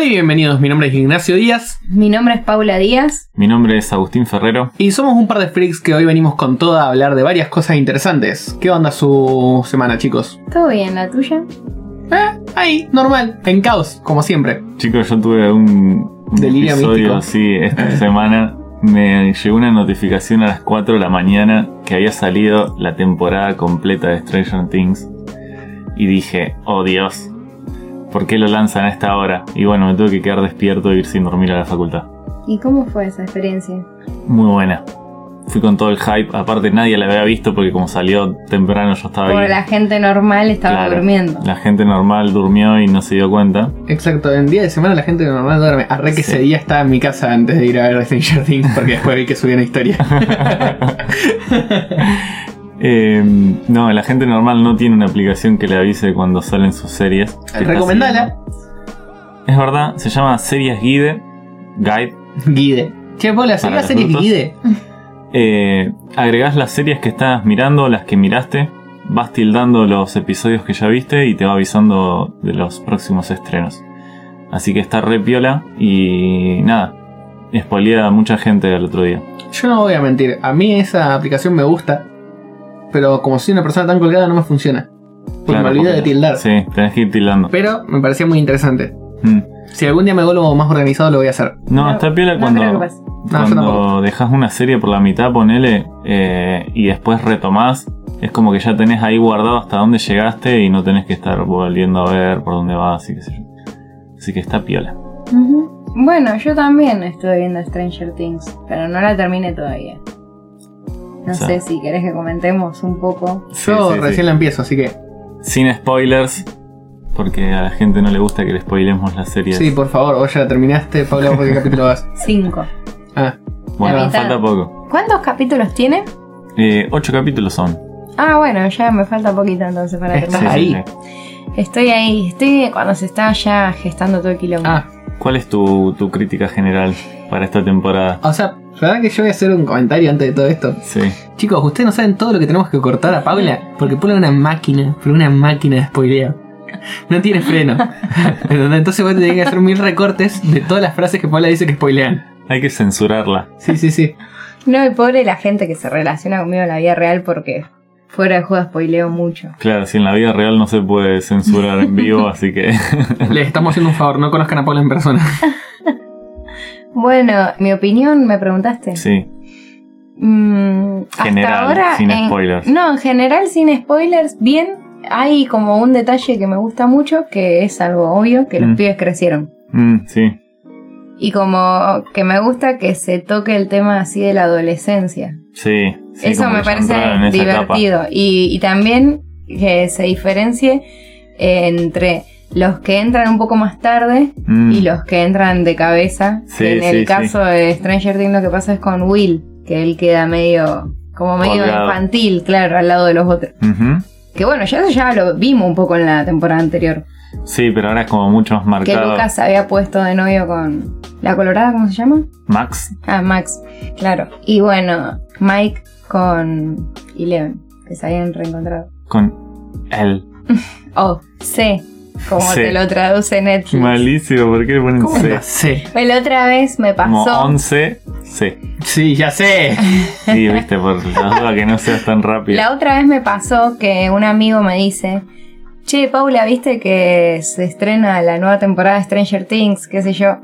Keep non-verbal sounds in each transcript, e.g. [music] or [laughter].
Hola y bienvenidos, mi nombre es Ignacio Díaz Mi nombre es Paula Díaz. Mi nombre es Agustín Ferrero. y somos un par de freaks que hoy venimos con toda a hablar de varias cosas interesantes. ¿Qué onda su semana, chicos? ¿Todo bien? ¿La tuya? Eh, ahí, normal, en caos, como siempre. Chicos, yo tuve un, un Delirio episodio místico. así esta [laughs] semana. Me llegó una notificación a las 4 de la mañana que había salido la temporada completa de Stranger Things. Y dije, oh Dios, ¿por qué lo lanzan a esta hora? Y bueno, me tuve que quedar despierto e ir sin dormir a la facultad. ¿Y cómo fue esa experiencia? Muy buena. Fui con todo el hype. Aparte, nadie la había visto porque como salió temprano yo estaba Porque ahí. la gente normal estaba Claro. durmiendo. La gente normal durmió y no se dio cuenta. Exacto, en día de semana la gente normal duerme. Arre que Sí. ese día estaba en mi casa antes de ir a ver Stranger Things porque después vi que subía una historia. [laughs] [laughs] Eh, no, la gente normal no tiene una aplicación que le avise cuando salen sus series. está Recomendala. Es verdad, se llama Series Guide. Guide. Guide. Che, Paula, ¿sería Para serie adultos. Guide? Eh, agregás las series que estás mirando, las que miraste. Vas tildando los episodios que ya viste y te va avisando de los próximos estrenos. Así que está re piola y nada. Spoilea a mucha gente el otro día. Yo no voy a mentir, a mí esa aplicación me gusta, pero como soy una persona tan colgada no me funciona. Porque Claro, me olvido porque- de tildar. Sí, tenés que ir tildando. Pero me parecía muy interesante. Mm. Si algún día me vuelvo más organizado lo voy a hacer. No, No, está piola no cuando. No, cuando tampoco. dejas una serie por la mitad, ponele, eh, y después retomás. Es como que ya tenés ahí guardado hasta dónde llegaste y no tenés que estar volviendo a ver por dónde vas y qué sé yo. Así que está piola. Ujú. Bueno, yo también estoy viendo Stranger Things, pero no la terminé todavía. No O sea. sé si querés que comentemos un poco. Sí, Yo sí, sí. recién la empiezo, así que Sin spoilers, porque a la gente no le gusta que le spoilemos las series. sí, por favor, vos ya la terminaste, Paula, ¿por qué [laughs] capítulo vas? Cinco. Ah, bueno, la falta poco. ¿Cuántos capítulos tiene? Eh, ocho capítulos son. Ah, bueno, ya me falta poquito entonces para Estás terminar. ahí. Estoy ahí, estoy cuando se está ya gestando todo el quilombo. ah, ¿Cuál es tu, tu crítica general para esta temporada? o sea, la verdad que yo voy a hacer un comentario antes de todo esto. Sí. Chicos, ustedes no saben todo lo que tenemos que cortar a Paula, porque Paula es una máquina, pero una máquina de spoileo. No tiene freno. [laughs] Entonces vos tenés que hacer mil recortes de todas las frases que Paula dice que spoilean. Hay que censurarla. Sí, sí, sí. No, y pobre la gente que se relaciona conmigo en la vida real porque fuera de juego spoileo mucho. Claro, si en la vida real no se puede censurar en vivo, así que Les estamos haciendo un favor, no conozcan a Paula en persona. [laughs] Bueno, mi opinión, me preguntaste. sí. Mm, hasta General, ahora, sin en- spoilers. No, en general, sin spoilers, bien. Hay como un detalle que me gusta mucho, que es algo obvio, que los Mm. pibes crecieron. Mm, sí. Y como que me gusta que se toque el tema así de la adolescencia. Sí. sí, Eso me parece divertido. Y, y también que se diferencie entre los que entran un poco más tarde Mm, y los que entran de cabeza. Sí, en el sí. caso de Stranger Things lo que pasa es con Will, que él queda medio como medio Colgado. infantil, claro, al lado de los otros. Que bueno, ya eso ya lo vimos un poco en la temporada anterior. Sí, pero ahora es como mucho más Que marcado. Lucas se había puesto de novio con la colorada, ¿cómo se llama? Max. Ah, Max, claro. Y bueno, Mike con Eleven, que se habían reencontrado. Con él. [laughs] Oh, C, como C. te lo traduce Netflix. Malísimo, ¿por qué le ponen ¿Cómo C? la sé? La otra vez me Como pasó. 11, C. Sí, ya sé. Sí, viste, por la duda que no seas tan rápido. La otra vez me pasó que un amigo me dice, che, Paula, ¿viste que se estrena la nueva temporada de Stranger Things? ¿Qué sé yo?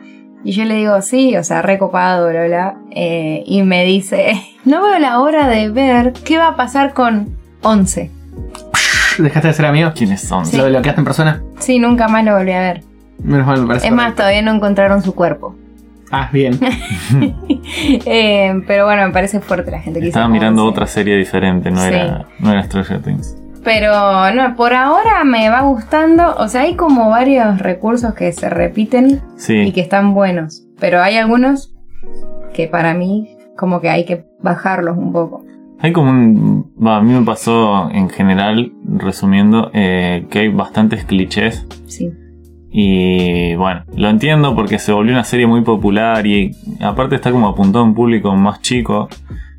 Y yo le digo, sí, o sea, recopado, bla, bla. Eh, y me dice, no veo la hora de ver qué va a pasar con 11. ¿Dejaste de ser amigo? ¿Quiénes son? Sí. ¿Lo bloqueaste en persona? Sí, nunca más lo volví a ver. Menos mal, me parece. Es más, correcto. todavía no encontraron su cuerpo. Ah, bien. [laughs] Eh, pero bueno, me parece fuerte la gente que Estaba dice mirando 11. otra serie diferente, no, Sí. era, no era Stranger Things. Pero no, por ahora me va gustando. O sea, hay como varios recursos que se repiten y que están buenos. Pero hay algunos que para mí como que hay que bajarlos un poco. Hay como un... a mí me pasó en general, resumiendo, eh, que hay bastantes clichés Sí. Y bueno, lo entiendo porque se volvió una serie muy popular y aparte está como apuntado a un público más chico.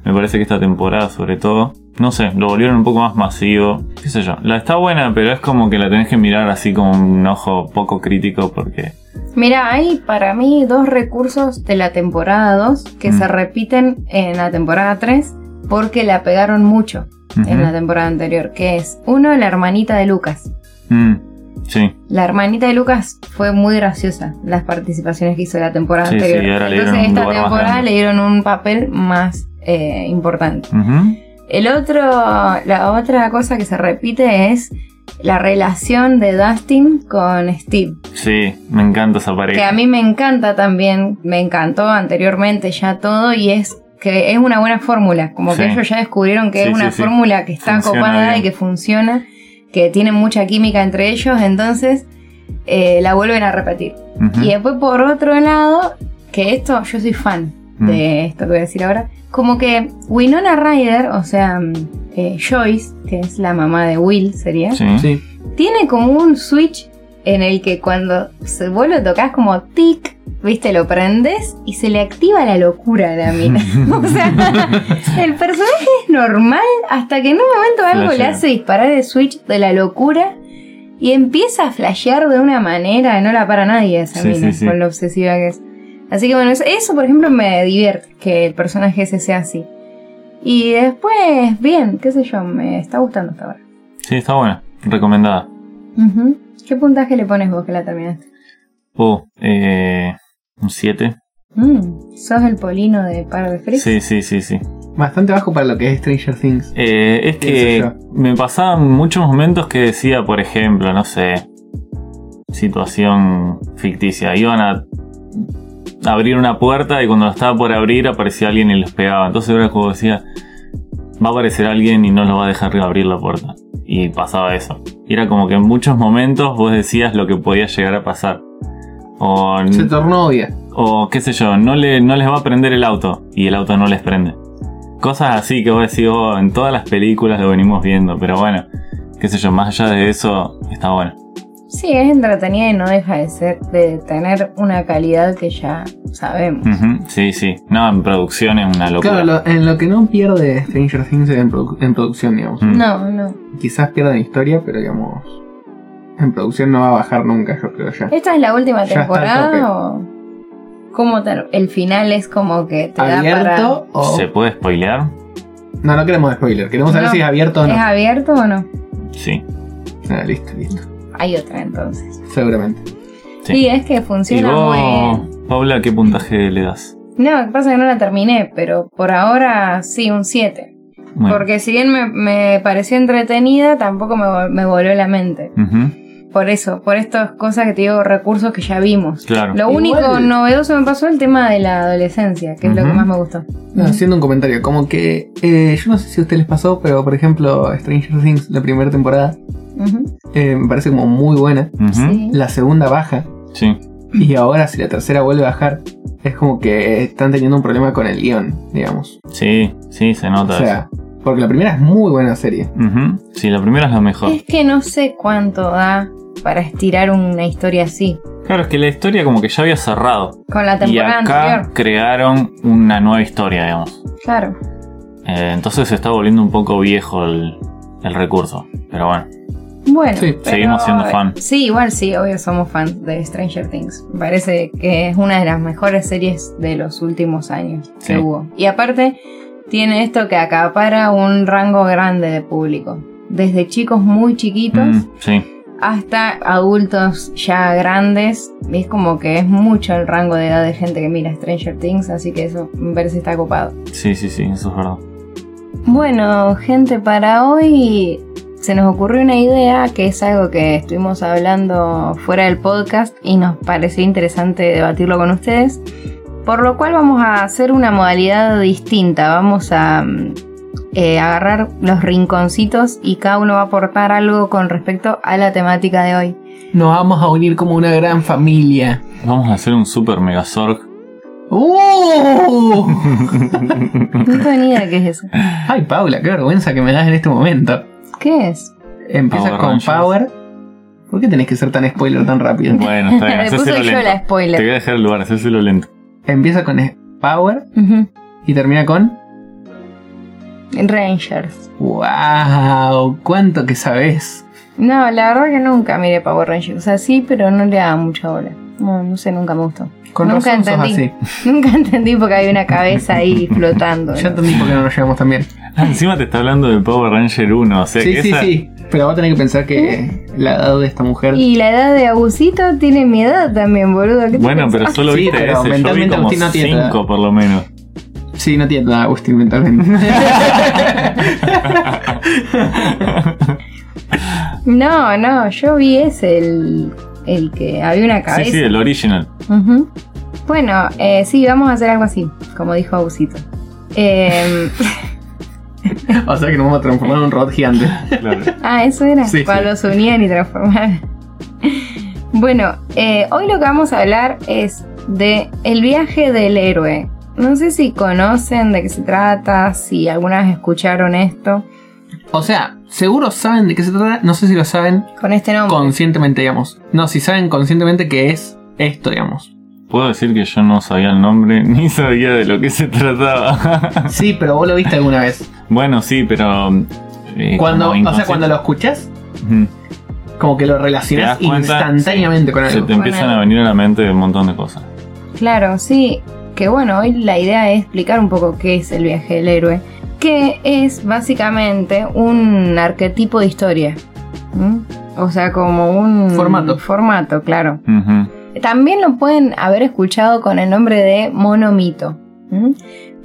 Me parece que esta temporada, sobre todo, no sé, lo volvieron un poco más masivo. Qué sé yo. La está buena, pero es como que la tenés que mirar así con un ojo poco crítico porque. Mira, hay para mí dos recursos de la temporada 2 que Mm. se repiten en la temporada 3 porque la pegaron mucho en la temporada anterior, que es uno, la hermanita de Lucas. Mm, sí, La hermanita de Lucas fue muy graciosa las participaciones que hizo la temporada Sí, anterior. sí, ahora Entonces un esta temporada le dieron un papel más eh, importante. El otro, la otra cosa que se repite es la relación de Dustin con Steve. sí, me encanta esa pareja. Que a mí me encanta también, me encantó anteriormente ya todo y es que es una buena fórmula, como que ellos ya descubrieron que Sí, es una sí, sí. fórmula que está Funciona copada bien. y que funciona, que tienen mucha química entre ellos, entonces eh, la vuelven a repetir. Y después por otro lado, que esto, yo soy fan Mm. de esto que voy a decir ahora, como que Winona Ryder, o sea, mm, eh, Joyce, que es la mamá de Will, sería, tiene como un switch en el que cuando vos lo tocas como tic, viste, lo prendes y se le activa la locura a la mina. [laughs] [laughs] o sea, el personaje es normal hasta que en un momento algo le hace disparar el switch de la locura y empieza a flashear de una manera que no la para nadie esa Sí, mina sí, sí. con lo obsesiva que es. Así que bueno, eso, por ejemplo me divierte que el personaje ese sea así. Y después, bien, qué sé yo, me está gustando hasta ahora. Sí, está buena. Recomendada. Ujú. ¿Qué puntaje le pones vos que la terminaste? Oh, eh, un 7. Mm, ¿Sos el polino de Par de Freaks? Sí, sí, sí, sí. Bastante bajo para lo que es Stranger Things. Eh, es que me pasaban muchos momentos que decía, por ejemplo, no sé, situación ficticia. Iban a abrir una puerta y cuando estaba por abrir aparecía alguien y les pegaba. Entonces era como decía, va a aparecer alguien y no lo va a dejar abrir la puerta. Y pasaba eso. Y era como que en muchos momentos vos decías lo que podía llegar a pasar. O, Se tornó obvia. o qué sé yo, no, le, no les va a prender el auto y el auto no les prende. Cosas así que vos decís, oh, en todas las películas lo venimos viendo, pero bueno, qué sé yo, más allá de eso, está bueno. Sí, es entretenida y no deja de ser, de tener una calidad que ya sabemos. Sí, sí. No, en producción es una locura. Claro, lo- en lo que no pierde Stranger Things es en, produ- en producción, digamos. Mm. No, no. Quizás pierda en historia, pero digamos. En producción no va a bajar nunca, yo creo ya. ¿Esta es la última Ya temporada o cómo te- el final es como que te da ¿Abierto o.? ¿Se puede spoilear? No, no queremos spoiler. Queremos saber si es abierto o para... no. ¿Es abierto o no? Sí. Ah, listo, listo. Hay otra entonces. Seguramente. Sí. Sí, es que ¿Y funciona vos, muy bien. Paula, qué puntaje le das? No, lo que pasa es que no la terminé, pero por ahora sí, un 7. Bueno. Porque si bien me, me pareció entretenida, tampoco me, vol- me volvió la mente. Ujú, Por eso, por estas cosas que te digo, recursos que ya vimos. Claro. Lo Igual- único novedoso me pasó el tema de la adolescencia, que es lo que más me gustó. No, haciendo un comentario, como que eh, yo no sé si a ustedes les pasó, pero por ejemplo, Stranger Things, la primera temporada, eh, me parece como muy buena. Sí. La segunda baja, Sí. y ahora si la tercera vuelve a bajar, es como que están teniendo un problema con el guion, digamos. Sí, sí, se O nota sea, porque la primera es muy buena serie. Sí, la primera es la mejor. Es que no sé cuánto da para estirar una historia así. Claro, es que la historia como que ya había cerrado. Con la Y temporada acá anterior. crearon una nueva historia, digamos. Claro. Eh, entonces se está volviendo un poco viejo el, el recurso. Pero bueno. Bueno, Sí, pero- seguimos siendo fan. Sí, igual sí, obvio somos fans de Stranger Things. Me parece que es una de las mejores series de los últimos años Sí. que hubo. Y aparte, tiene esto que acapara un rango grande de público. Desde chicos muy chiquitos Mm, sí, hasta adultos ya grandes. Es como que es mucho el rango de edad de gente que mira Stranger Things, así que eso me parece está copado. sí, sí, sí, eso es verdad. Bueno, gente, para hoy se nos ocurrió una idea que es algo que estuvimos hablando fuera del podcast y nos pareció interesante debatirlo con ustedes. Por lo cual vamos a hacer una modalidad distinta. Vamos a mm, eh, agarrar los rinconcitos y cada uno va a aportar algo con respecto a la temática de hoy. Nos vamos a unir como una gran familia. Vamos a hacer un super megazorg. ¡Uh! [laughs] No tengo ni idea de qué es eso. Ay, Paula, qué vergüenza que me das en este momento. ¿Qué es? Empieza Power con Rangers. Power. ¿Por qué tenés que ser tan spoiler tan rápido? Bueno, está bien, [laughs] Le puse yo lento. la Te voy spoiler. a dejar el lugar, hacéselo lento. Empieza con Power y termina con. Rangers. ¡Wow! ¿Cuánto que sabes? No, la verdad que nunca miré Power Rangers. O sea, sí, pero no le daba mucha bola. No, no sé, nunca me gustó. Con nunca razón sos entendí. así. [laughs] Nunca entendí porque había una cabeza ahí flotando. [laughs] Ya ¿no? entendí por qué no nos llevamos tan bien. Ah, encima te está hablando de Power Ranger 1. O sea, Sí, que sí, esa- sí. Pero vos tenés que pensar que [laughs] la edad de esta mujer. Y la edad de Agusito tiene mi edad también, boludo. ¿Qué te Bueno, pero solo Sí, viste pero ese. Yo vi mentalmente como Agustín no tiene edad. 5 por lo menos. Sí, no tiene nada, Agustín, mentalmente. [laughs] No, no, yo vi ese, el, el que había una cabeza. Sí, sí, el original. Bueno, eh, sí, vamos a hacer algo así, como dijo Agusito. Eh, [laughs] [laughs] o sea que nos vamos a transformar en un robot gigante. Claro. ah, eso era, Sí, cuando sí. se unían y transformaban. bueno, eh, hoy lo que vamos a hablar es de el viaje del héroe. No sé si conocen de qué se trata, si alguna vez escucharon esto O sea, seguro saben de qué se trata. No sé si lo saben con este nombre. conscientemente, digamos. No, si saben conscientemente que es esto, digamos. Puedo decir que yo no sabía el nombre [laughs] ni sabía de lo que se trataba. [laughs] Sí, pero vos lo viste alguna vez. bueno, sí, pero. eh, Cuando, o sea, cuando lo escuchas, como que lo relacionas instantáneamente sí, con Se algo. te empiezan Bueno. a venir a la mente un montón de cosas. Claro, sí. Que bueno, hoy la idea es explicar un poco qué es el viaje del héroe. Que es básicamente un arquetipo de historia. ¿Mm? O sea, como un Formato. Formato, claro. Ujú. También lo pueden haber escuchado con el nombre de monomito. ¿Mm?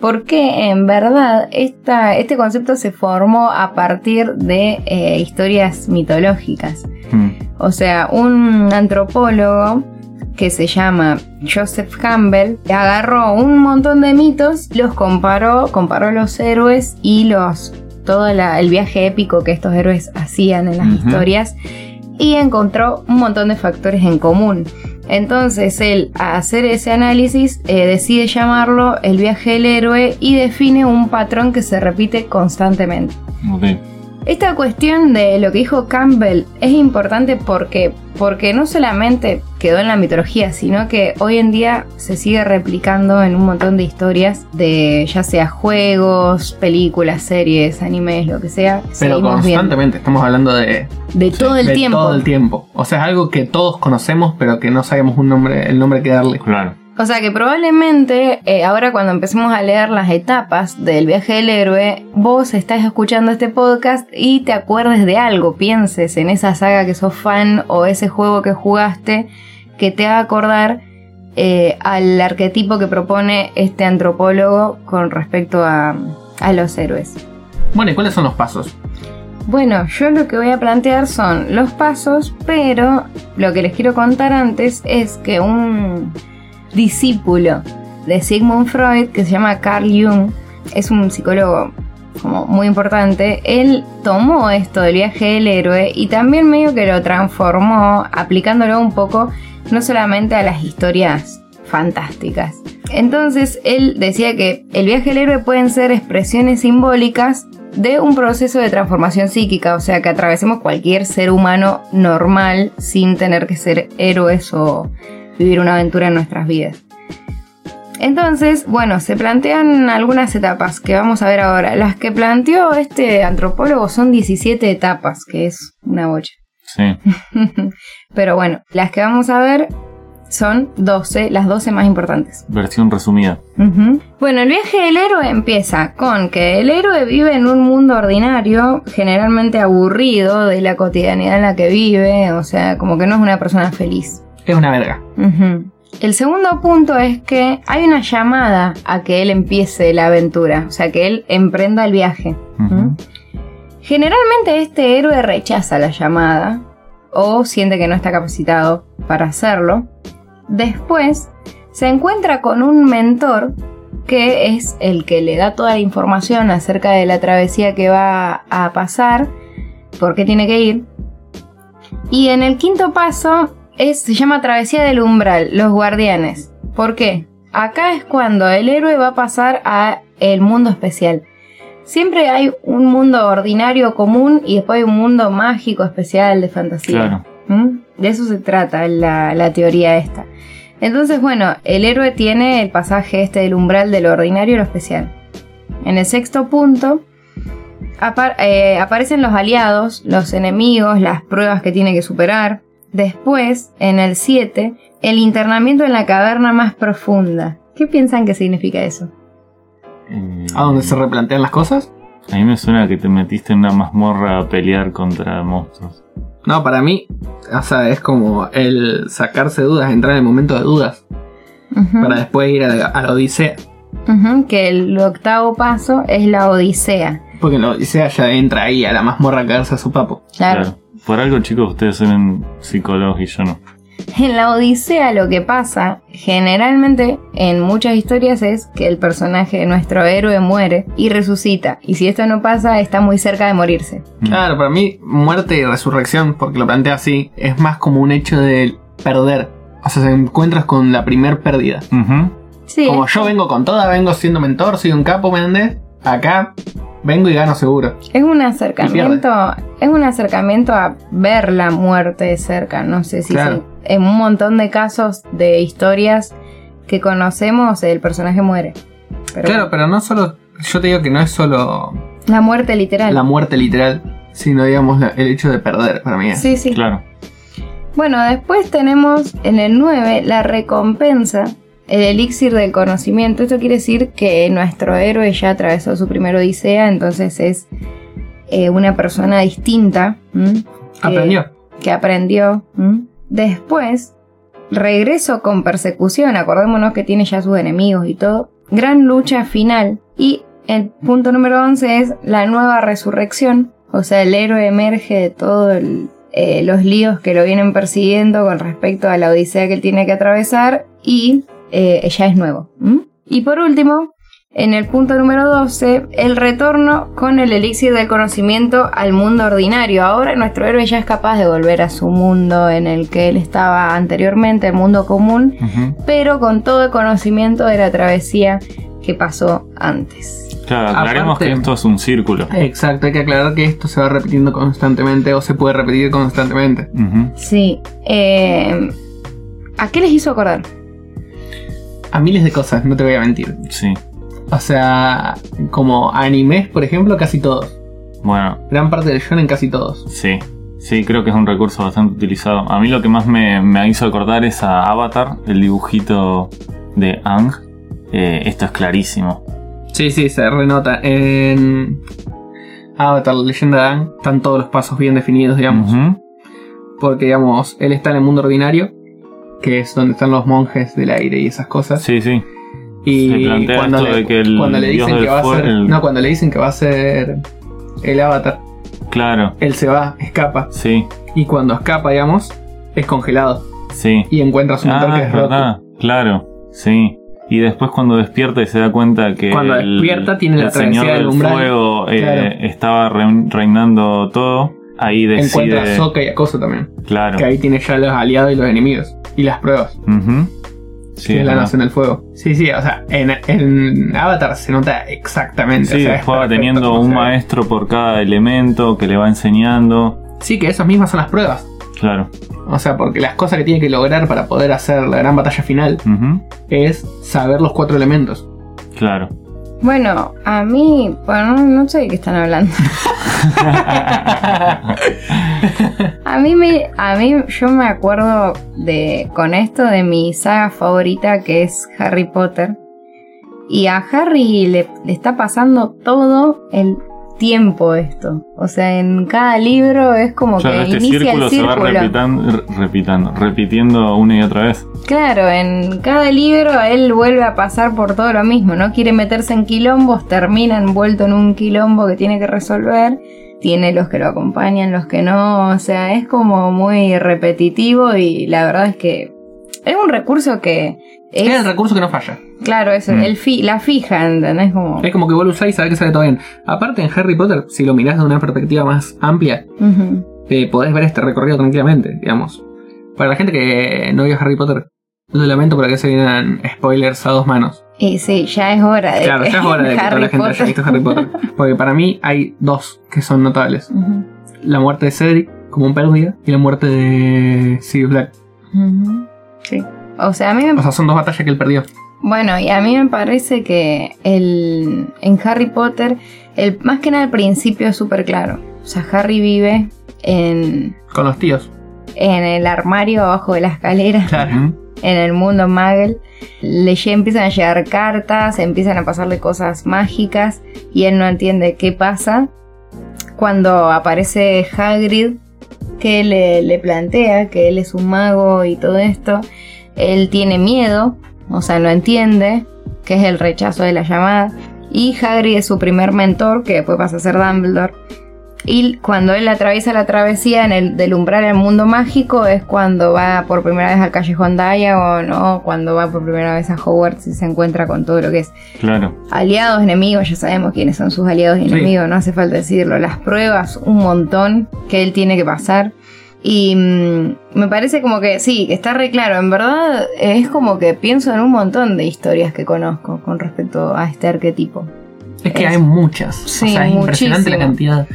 Porque en verdad esta, este concepto se formó a partir de eh, historias mitológicas. Mm. O sea, un antropólogo que se llama Joseph Campbell agarró un montón de mitos, los comparó, comparó los héroes y los todo la- el viaje épico que estos héroes hacían en las historias y encontró un montón de factores en común. Entonces él, a hacer ese análisis, eh, decide llamarlo el viaje del héroe y define un patrón que se repite constantemente. Esta cuestión de lo que dijo Campbell es importante porque, porque no solamente quedó en la mitología, sino que hoy en día se sigue replicando en un montón de historias de ya sea juegos, películas, series, animes, lo que sea. Pero viendo. constantemente, estamos hablando de, De todo el de tiempo. todo el tiempo. O sea, es algo que todos conocemos, pero que no sabemos un nombre, el nombre que darle. Claro. O sea que probablemente eh, ahora cuando empecemos a leer las etapas del viaje del héroe, vos estás escuchando este podcast y te acuerdes de algo, pienses en esa saga que sos fan o ese juego que jugaste que te haga acordar eh, al arquetipo que propone este antropólogo con respecto a, a los héroes. Bueno, ¿y cuáles son los pasos? Bueno, yo lo que voy a plantear son los pasos, pero lo que les quiero contar antes es que un discípulo de Sigmund Freud, que se llama Carl Jung, es un psicólogo como muy importante, él tomó esto del viaje del héroe y también medio que lo transformó aplicándolo un poco no solamente a las historias fantásticas. Entonces él decía que el viaje del héroe pueden ser expresiones simbólicas de un proceso de transformación psíquica, o sea que atravesemos cualquier ser humano normal sin tener que ser héroes o vivir una aventura en nuestras vidas. Entonces, bueno, se plantean algunas etapas que vamos a ver ahora. Las que planteó este antropólogo son 17 etapas, que es una bocha. Sí. [laughs] Pero bueno, las que vamos a ver son 12, las 12 más importantes. Versión resumida. Bueno, el viaje del héroe empieza con que el héroe vive en un mundo ordinario, generalmente aburrido de la cotidianidad en la que vive, o sea, como que no es una persona feliz. Es una verga. El segundo punto es que hay una llamada a que él empiece la aventura, o sea, que él emprenda el viaje. Generalmente este héroe rechaza la llamada o siente que no está capacitado para hacerlo. Después se encuentra con un mentor que es el que le da toda la información acerca de la travesía que va a pasar, por qué tiene que ir. Y en el quinto paso es, se llama Travesía del Umbral, los guardianes. ¿Por qué? Acá es cuando el héroe va a pasar a el mundo especial. Siempre hay un mundo ordinario común y después hay un mundo mágico especial de fantasía. Claro. ¿Mm? De eso se trata la, la teoría esta. Entonces, bueno, el héroe tiene el pasaje este del umbral de lo ordinario y lo especial. En el sexto punto Apar- eh, aparecen los aliados, los enemigos, las pruebas que tiene que superar. Después, en el 7, el internamiento en la caverna más profunda. ¿Qué piensan que significa eso? Eh, ¿A dónde se replantean las cosas? A mí me suena que te metiste en una mazmorra a pelear contra monstruos. No, para mí, o sea, es como el sacarse dudas, entrar en el momento de dudas, para después ir a, a la Odisea. Que el octavo paso es la Odisea. Porque la Odisea ya entra ahí a la mazmorra a caerse a su papo. Claro. Por algo, chicos, ustedes son psicólogos y yo no. [laughs] En la Odisea lo que pasa generalmente en muchas historias es que el personaje, nuestro héroe, muere y resucita. Y si esto no pasa, está muy cerca de morirse. Mm. Claro, para mí, muerte y resurrección, porque lo plantea así, es más como un hecho de perder. O sea, se encuentras con la primer pérdida. Sí. Como yo vengo con toda, vengo siendo mentor, soy un capo, ¿me entendés? Acá vengo y gano seguro. Es un acercamiento, es un acercamiento a ver la muerte de cerca. No sé si Claro. En un montón de casos de historias que conocemos el personaje muere. Pero claro, pero no solo. Yo te digo que no es solo la muerte literal. la muerte literal, sino digamos la- el hecho de perder para mí. es. Sí, sí. Claro. Bueno, después tenemos en el 9 la recompensa, el elixir del conocimiento. Esto quiere decir que nuestro héroe ya atravesó su primera odisea, entonces es eh, una persona distinta. ¿m? que- Aprendió. que aprendió. ¿m? Después, regreso con persecución. Acordémonos que tiene ya sus enemigos y todo. Gran lucha final. Y el punto número 11 es la nueva resurrección. O sea, el héroe emerge de todos los líos que lo vienen persiguiendo con respecto a la odisea que él tiene que atravesar. Y eh, ya es nuevo. Y por último, en el punto número 12, el retorno con el elixir del conocimiento al mundo ordinario. Ahora nuestro héroe ya es capaz de volver a su mundo en el que él estaba anteriormente, el mundo común, pero con todo el conocimiento de la travesía que pasó antes. Claro, aclaremos Aparte- que esto es un círculo. Exacto, hay que aclarar que esto se va repitiendo constantemente o se puede repetir constantemente. Sí. eh, ¿A qué les hizo acordar? A miles de cosas, no te voy a mentir. Sí. O sea, como animes, por ejemplo, casi todos. Bueno, Gran parte del shonen casi todos. sí. Sí, creo que es un recurso bastante utilizado. A mí lo que más me, me hizo acordar es a Avatar, el dibujito de Ang. Eh, esto es clarísimo. Sí, sí, se renota. En Avatar, la leyenda de Aang, están todos los pasos bien definidos, digamos. Porque, digamos, él está en el mundo ordinario, que es donde están los monjes del aire y esas cosas. Sí, sí. Y cuando le, de que el cuando le dios dicen que va a ser. el- No, cuando le dicen que va a ser el avatar, Claro. él se va, escapa. Sí, Y cuando escapa, digamos, es congelado. sí. Y encuentra su mentor Ah, que es verdad. Claro, sí. Y después cuando despierta y se da cuenta que Cuando despierta tiene la señor travesía del del umbral. fuego eh, estaba re- reinando todo, ahí Encuentra a decide... Sokka y a también. Claro. Que ahí tiene ya los aliados y los enemigos. Y las pruebas. Sí, la verdad. nace en el fuego. Sí, sí, o sea, en, en Avatar se nota exactamente. Sí, o sea, perfecto teniendo un maestro por cada elemento que le va enseñando. Sí, que esas mismas son las pruebas. Claro. O sea, porque las cosas que tiene que lograr para poder hacer la gran batalla final es saber los cuatro elementos. Claro. Bueno, a mí, bueno, no, no sé de qué están hablando. [laughs] A mí me, a mí yo me acuerdo de con esto de mi saga favorita que es Harry Potter. Y a Harry le, le está pasando todo el tiempo esto. O sea, en cada libro es como que este inicia círculo el se va círculo. repitando, repitando, repitiendo una y otra vez. Claro, en cada libro él vuelve a pasar por todo lo mismo, no quiere meterse en quilombos, termina envuelto en un quilombo que tiene que resolver, tiene los que lo acompañan, los que no, o sea, es como muy repetitivo y la verdad es que es un recurso que Es es, el recurso que no falla. claro, es Mm. el fi- la fija, ¿entendés? Como, Es como que vos lo usás y sabés que sale todo bien. Aparte, en Harry Potter, si lo mirás de una perspectiva más amplia, eh, podés ver este recorrido tranquilamente, digamos. Para la gente que no vio Harry Potter, lo lamento porque se vienen spoilers a dos manos. Y sí, ya es hora de Claro, que ya es hora de que [laughs] toda la gente haya visto Harry Potter. [laughs] Porque para mí hay dos que son notables. La muerte de Cedric como un pérdida y la muerte de Sirius Black. Sí. O sea, a mí me O sea, son dos batallas que él perdió. Bueno, y a mí me parece que el, en Harry Potter, el, más que nada el principio es súper claro. O sea, Harry vive en, Con los tíos. en el armario abajo de la escalera, Claro. [laughs] En el mundo Muggle. Le empiezan a llegar cartas, empiezan a pasarle cosas mágicas y él no entiende qué pasa. Cuando aparece Hagrid, que le, le plantea que él es un mago y todo esto, él tiene miedo, o sea, no entiende, que es el rechazo de la llamada. Y Hagrid es su primer mentor, que después pasa a ser Dumbledore. Y cuando él atraviesa la travesía en el, del umbral al mundo mágico es cuando va por primera vez al callejón Diagon o cuando va por primera vez a Hogwarts y se encuentra con todo lo que es Claro. aliados, enemigos, ya sabemos quiénes son sus aliados y Sí. enemigos, no hace falta decirlo. Las pruebas, un montón que él tiene que pasar. Y mm, me parece como que sí, que está re claro. En verdad es como que pienso en un montón de historias que conozco con respecto a este arquetipo. Es que Es- hay muchas. Sí, o sea, es impresionante la cantidad.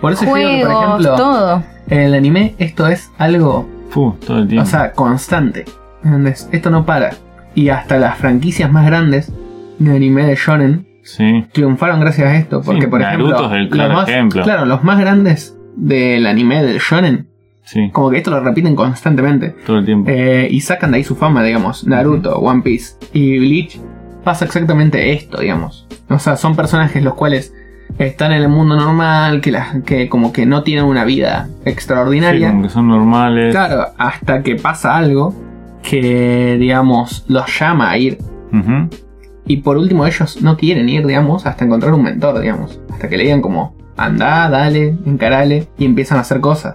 Por eso yo digo que, por Juegos, ejemplo, todo. en el anime esto es algo, Fu, todo el tiempo. o sea, constante. ¿entendés? Esto no para. Y hasta las franquicias más grandes de anime de shonen sí. triunfaron gracias a esto. Porque, Sí, por Naruto ejemplo, es el los claro más, ejemplo. claro, los más grandes del anime del shonen, Sí. como que esto lo repiten constantemente. Todo el tiempo. Eh, y sacan de ahí su fama, digamos. Naruto, One Piece y Bleach pasa exactamente esto, digamos. O sea, son personajes los cuales están en el mundo normal, que, las que como que no tienen una vida Sí, extraordinaria. como que son normales. claro, hasta que pasa algo que, digamos, los llama a ir. Y por último ellos no quieren ir, digamos, hasta encontrar un mentor, digamos. Hasta que le digan como, anda, dale, encarale, y empiezan a hacer cosas.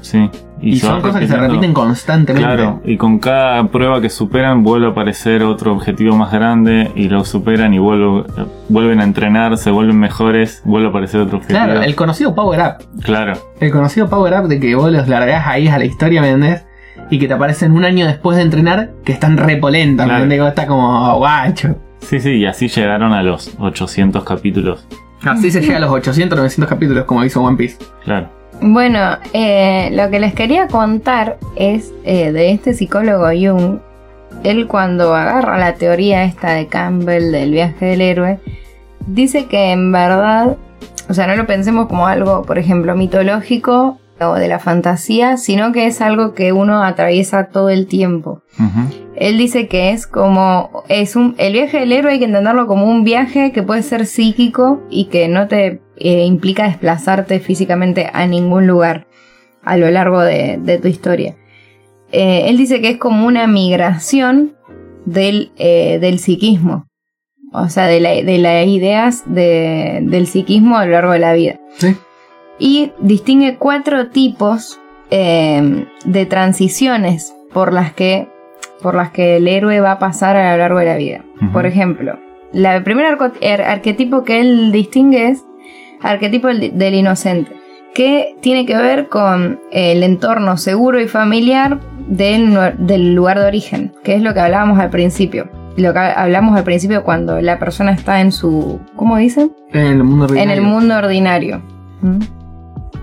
Sí. Y, son cosas que se repiten constantemente. Claro, y con cada prueba que superan vuelve a aparecer otro objetivo más grande y lo superan y vuelvo- vuelven a entrenar, se vuelven mejores, vuelve a aparecer otro objetivo. Claro, el conocido Power Up. Claro, El conocido Power Up de que vos los largás ahí a la historia, ¿me entendés? Y que te aparecen un año después de entrenar que están repolentas, ¿me Claro. entendés? Que vos estás como guacho. sí, sí, y así llegaron a los 800 capítulos. Así se llega a los 800, 900 capítulos como hizo One Piece. Claro, Bueno, eh, lo que les quería contar es eh, de este psicólogo Jung. Él cuando agarra la teoría esta de Campbell del viaje del héroe, dice que en verdad, o sea, no lo pensemos como algo, por ejemplo, mitológico o de la fantasía, sino que es algo que uno atraviesa todo el tiempo. Él dice que es como es un el viaje del héroe hay que entenderlo como un viaje que puede ser psíquico y que no te eh, implica desplazarte físicamente a ningún lugar a lo largo de, de tu historia. Eh, él dice que es como una migración del, eh, del psiquismo, o sea, de, la- de las ideas de- del psiquismo a lo largo de la vida Sí. Y distingue cuatro tipos eh, de transiciones por las que por las que el héroe va a pasar a lo largo de la vida. Por ejemplo, la- el primer er- arquetipo que él distingue es arquetipo del, del inocente, que tiene que ver con el entorno seguro y familiar del, lugar de origen, que es lo que hablábamos al principio. Lo que hablamos al principio cuando la persona está en su... ¿Cómo dicen? En el mundo en ordinario. el mundo ordinario. ¿Mm?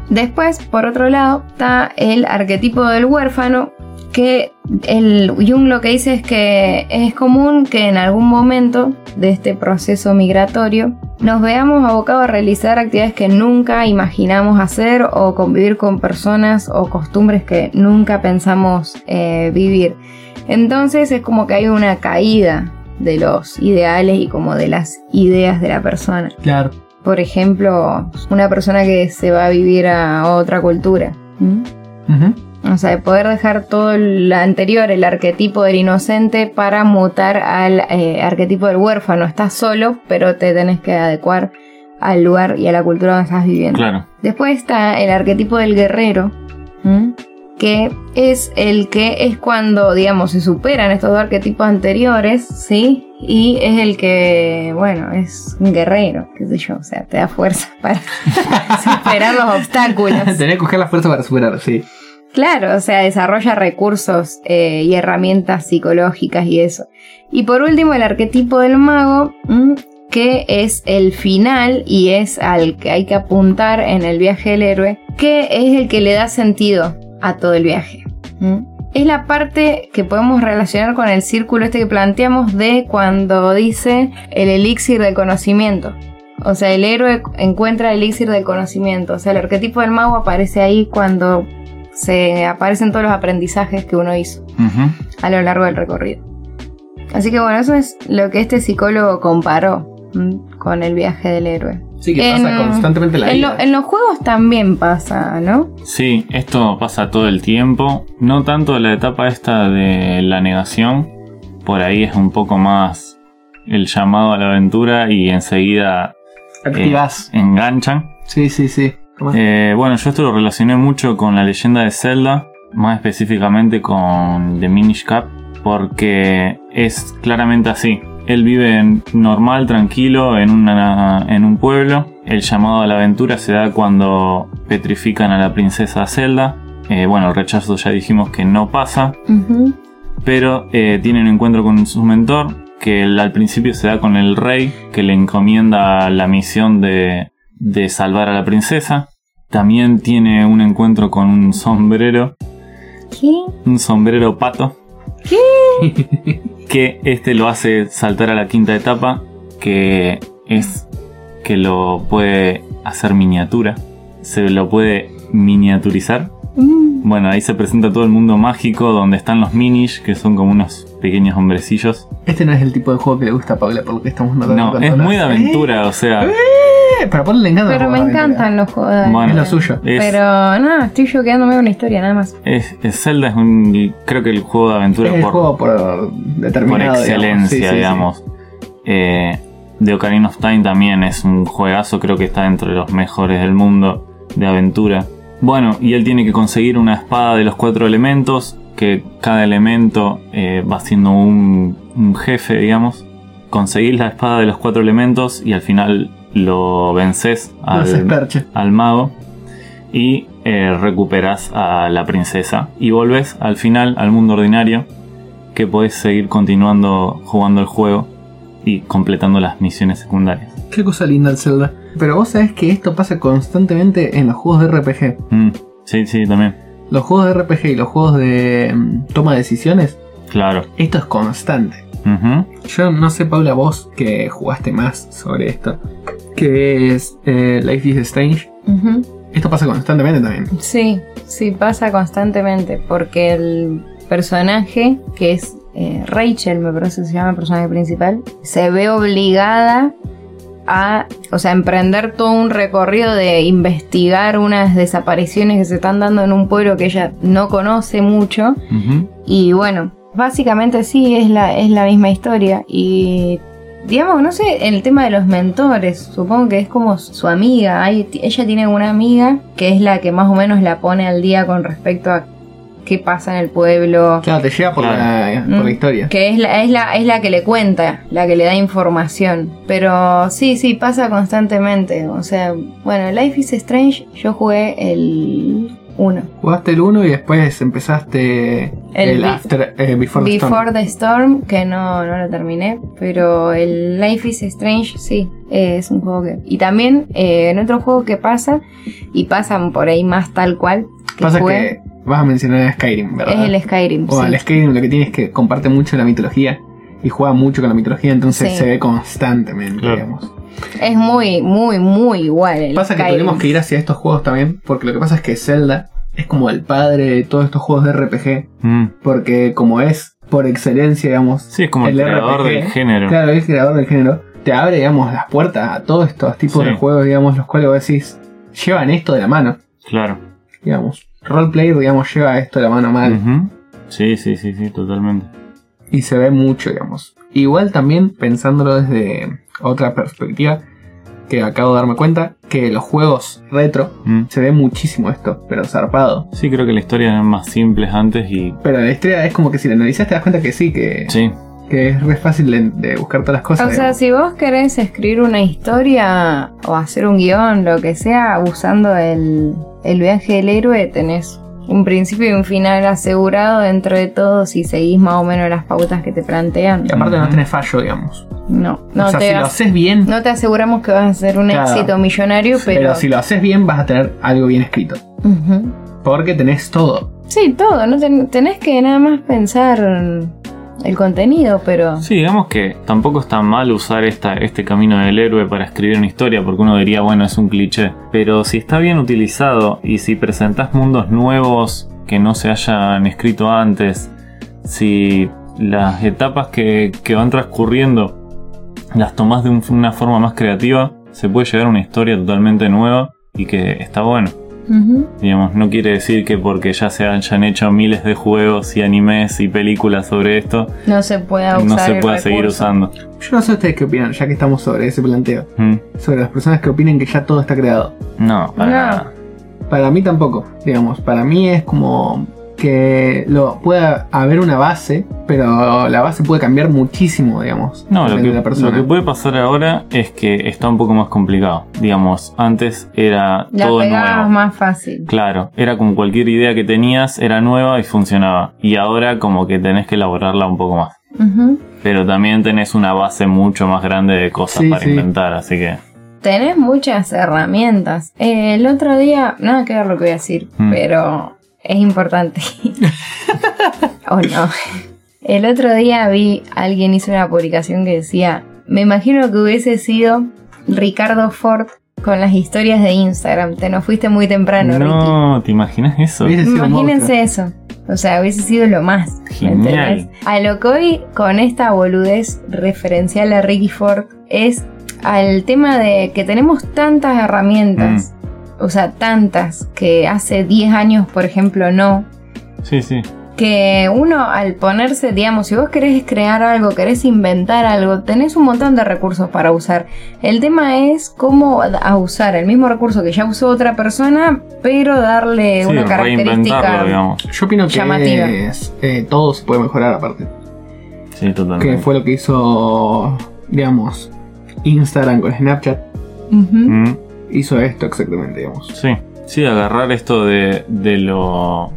Después, por otro lado, está el arquetipo del huérfano, que el Jung lo que dice es que es común que en algún momento de este proceso migratorio nos veamos abocados a realizar actividades que nunca imaginamos hacer o convivir con personas o costumbres que nunca pensamos eh, vivir. Entonces es como que hay una caída de los ideales y como de las ideas de la persona. Claro. Por ejemplo, una persona que se va a vivir a otra cultura. O sea, de poder dejar todo lo anterior, el arquetipo del inocente, para mutar al eh, arquetipo del huérfano. Estás solo, pero te tenés que adecuar al lugar y a la cultura donde estás viviendo. claro. Después está el arquetipo del guerrero. Que es el que es cuando, digamos, se superan estos dos arquetipos anteriores, ¿sí? Y es el que, bueno, es un guerrero, qué sé yo, o sea, te da fuerza [laughs] para [laughs] superar los obstáculos. [laughs] Tenés que coger la fuerza para superar, sí. Claro, o sea, desarrolla recursos eh, y herramientas psicológicas y eso. Y por último, el arquetipo del mago, ¿m? que es el final y es al que hay que apuntar en el viaje del héroe, que es el que le da sentido a todo el viaje. es la parte que podemos relacionar con el círculo este que planteamos de cuando dice el elixir del conocimiento. O sea, el héroe encuentra el elixir del conocimiento. O sea, el arquetipo del mago aparece ahí cuando se aparecen todos los aprendizajes que uno hizo a lo largo del recorrido. Así que bueno, eso es lo que este psicólogo comparó. Con el viaje del héroe. Sí, que pasa En- constantemente la En, vida. lo- en los juegos también pasa, ¿no? Sí, esto pasa todo el tiempo. No tanto la etapa esta de la negación. Por ahí es un poco más el llamado a la aventura y enseguida eh, Activás. enganchan. Sí, sí, sí. Eh, bueno, yo esto lo relacioné mucho con la leyenda de Zelda, más específicamente con The Minish Cap, porque es claramente así. Él vive en- normal, tranquilo, en, una, en un pueblo. El llamado a la aventura se da cuando petrifican a la princesa Zelda. Eh, bueno, el rechazo ya dijimos que no pasa, pero eh, tiene un encuentro con su mentor, que él al principio se da con el rey, que le encomienda la misión de, de salvar a la princesa. También tiene un encuentro con un sombrero, ¿Qué? un sombrero pato, [laughs] que este lo hace saltar a la quinta etapa, que es que lo puede hacer miniatura, se lo puede miniaturizar. Mm. Bueno, ahí se presenta todo el mundo mágico donde están los minish, que son como unos pequeños hombrecillos. Este no es el tipo de juego que le gusta a Paula, por lo que estamos notando. No, es muy de habla. aventura, o sea, Eh, pero a Paula le encanta. Pero me encantan los juegos. de Bueno, Es lo aventura. suyo. es, Pero nada, estoy yo quedándome con la historia nada más. es- es Zelda es un, creo que el juego de aventura Es el por, juego por por determinado. excelencia, digamos. Sí, sí, sí. digamos. Eh, The Ocarina of Time también es un juegazo, creo que está entre los mejores del mundo de aventura. Bueno, y él tiene que conseguir una espada de los cuatro elementos, que cada elemento eh, va siendo un, un jefe, digamos. Conseguís la espada de los cuatro elementos y al final lo vences al, al mago y eh, recuperas a la princesa y volves al final al mundo ordinario que podés seguir continuando jugando el juego y completando las misiones secundarias. Qué cosa linda el Zelda. Pero vos sabés que esto pasa constantemente en los juegos de RPG. Mm, sí, sí, también. Los juegos de RPG y los juegos de mm, toma de decisiones, Claro. esto es constante. Ujú. Yo no sé, Paula, vos que jugaste más sobre esto, que es eh, Life is Strange. Ujú. Esto pasa constantemente también. Sí, sí, pasa constantemente. Porque el personaje, que es eh, Rachel, me parece que se llama el personaje principal, se ve obligada a, o sea, emprender todo un recorrido de investigar unas desapariciones que se están dando en un pueblo que ella no conoce mucho. Y bueno, básicamente sí, es la, es la misma historia. Y digamos, no sé, el tema de los mentores, supongo que es como su amiga. Hay- ella tiene una amiga que es la que más o menos la pone al día con respecto a qué pasa en el pueblo. Claro, te llega por, la, por Mm. la historia. Que es la, es, la, es la que le cuenta, la que le da información. Pero sí, sí, pasa constantemente. O sea, bueno, Life is Strange, yo jugué el 1. Jugaste el 1 y después empezaste El After, eh, Before, the Storm. Before the Storm, que no, no lo terminé, pero el Life is Strange sí, eh, es un juego que... Y también eh, en otro juego que pasa, y pasan por ahí más tal cual, que Pasa jugué, que vas a mencionar a Skyrim, ¿verdad? es el Skyrim. O sí. al Skyrim lo que tiene es que comparte mucho la mitología y juega mucho con la mitología, entonces Sí. se ve constantemente, Claro. digamos. Es muy, muy, muy igual. El Pasa que tuvimos que ir hacia estos juegos también, porque lo que pasa es que Zelda es como el padre de todos estos juegos de RPG, Mm. porque como es por excelencia, digamos, Sí, es como el, El creador RPG, del género. claro, es creador del género, te abre, digamos, las puertas a todos estos tipos Sí. de juegos, digamos, los cuales vos decís, llevan esto de la mano, Claro. digamos. Roleplay, digamos, lleva esto de la mano mal. Ujú. Sí, sí, sí, sí, totalmente. y se ve mucho, digamos. Igual también pensándolo desde otra perspectiva, que acabo de darme cuenta, que los juegos retro Mm. se ve muchísimo esto, pero zarpado. Sí, creo que la historia eran más simples antes y. Pero la historia es como que si la analizas te das cuenta que sí, que, Sí, que es re fácil de, de buscar todas las cosas. O sea, digamos. si vos querés escribir una historia o hacer un guion, lo que sea, usando el, el viaje del héroe, tenés un principio y un final asegurado dentro de todo si seguís más o menos las pautas que te plantean. Y aparte no tenés fallo, digamos. No, no o sea, te si lo haces bien, no te aseguramos que vas a ser un Claro. éxito millonario, pero... pero... si lo haces bien vas a tener algo bien escrito. Ujú. Porque tenés todo. Sí, todo, no ten- tenés que nada más pensar el contenido, pero Sí, digamos que tampoco está mal usar esta, este camino del héroe para escribir una historia, porque uno diría, bueno, es un cliché. Pero si está bien utilizado y si presentás mundos nuevos que no se hayan escrito antes, si las etapas que, que van transcurriendo las tomás de un- una forma más creativa, se puede llegar a una historia totalmente nueva y que está bueno. Digamos, no quiere decir que porque ya se hayan hecho miles de juegos y animes y películas sobre esto, no se pueda usar no se el pueda seguir usando. Yo no sé ustedes qué opinan, ya que estamos sobre ese planteo. Mm. Sobre las personas que opinen que ya todo está creado. No, para No. nada. Para mí tampoco, digamos. Para mí es como que lo pueda haber una base, pero la base puede cambiar muchísimo, digamos. No, lo que, de la persona. lo que puede pasar ahora es que está un poco más complicado. Digamos, antes era La todo pegabas nuevo. más fácil. Claro, era como cualquier idea que tenías, era nueva y funcionaba. Y ahora como que tenés que elaborarla un poco más. Ujú. Pero también tenés una base mucho más grande de cosas Sí, para sí. inventar, así que... Tenés muchas herramientas. Eh, el otro día, nada que ver lo que voy a decir, Mm. pero es importante. [laughs] o no. El otro día vi, alguien hizo una publicación que decía, me imagino que hubiese sido Ricardo Ford con las historias de Instagram. Te nos fuiste muy temprano, Ricky. No, ¿te imaginas eso? Hubiese sido un Imagínense eso. O sea, hubiese sido lo más. ¿me Genial. A lo que hoy con esta boludez referencial a Ricky Ford es al tema de que tenemos tantas herramientas. O sea, tantas que hace 10 años, por ejemplo, no. Sí, sí. Que uno al ponerse, digamos, si vos querés crear algo, querés inventar algo, tenés un montón de recursos para usar. El tema es cómo a usar el mismo recurso que ya usó otra persona, pero darle Sí, una reinventarlo, característica. digamos. Yo opino que llamativa. es, eh, todo se puede mejorar aparte. Sí, totalmente. Que fue lo que hizo, digamos, Instagram con Snapchat. Mm. Hizo esto exactamente, digamos. Sí, sí, agarrar esto de, de lo.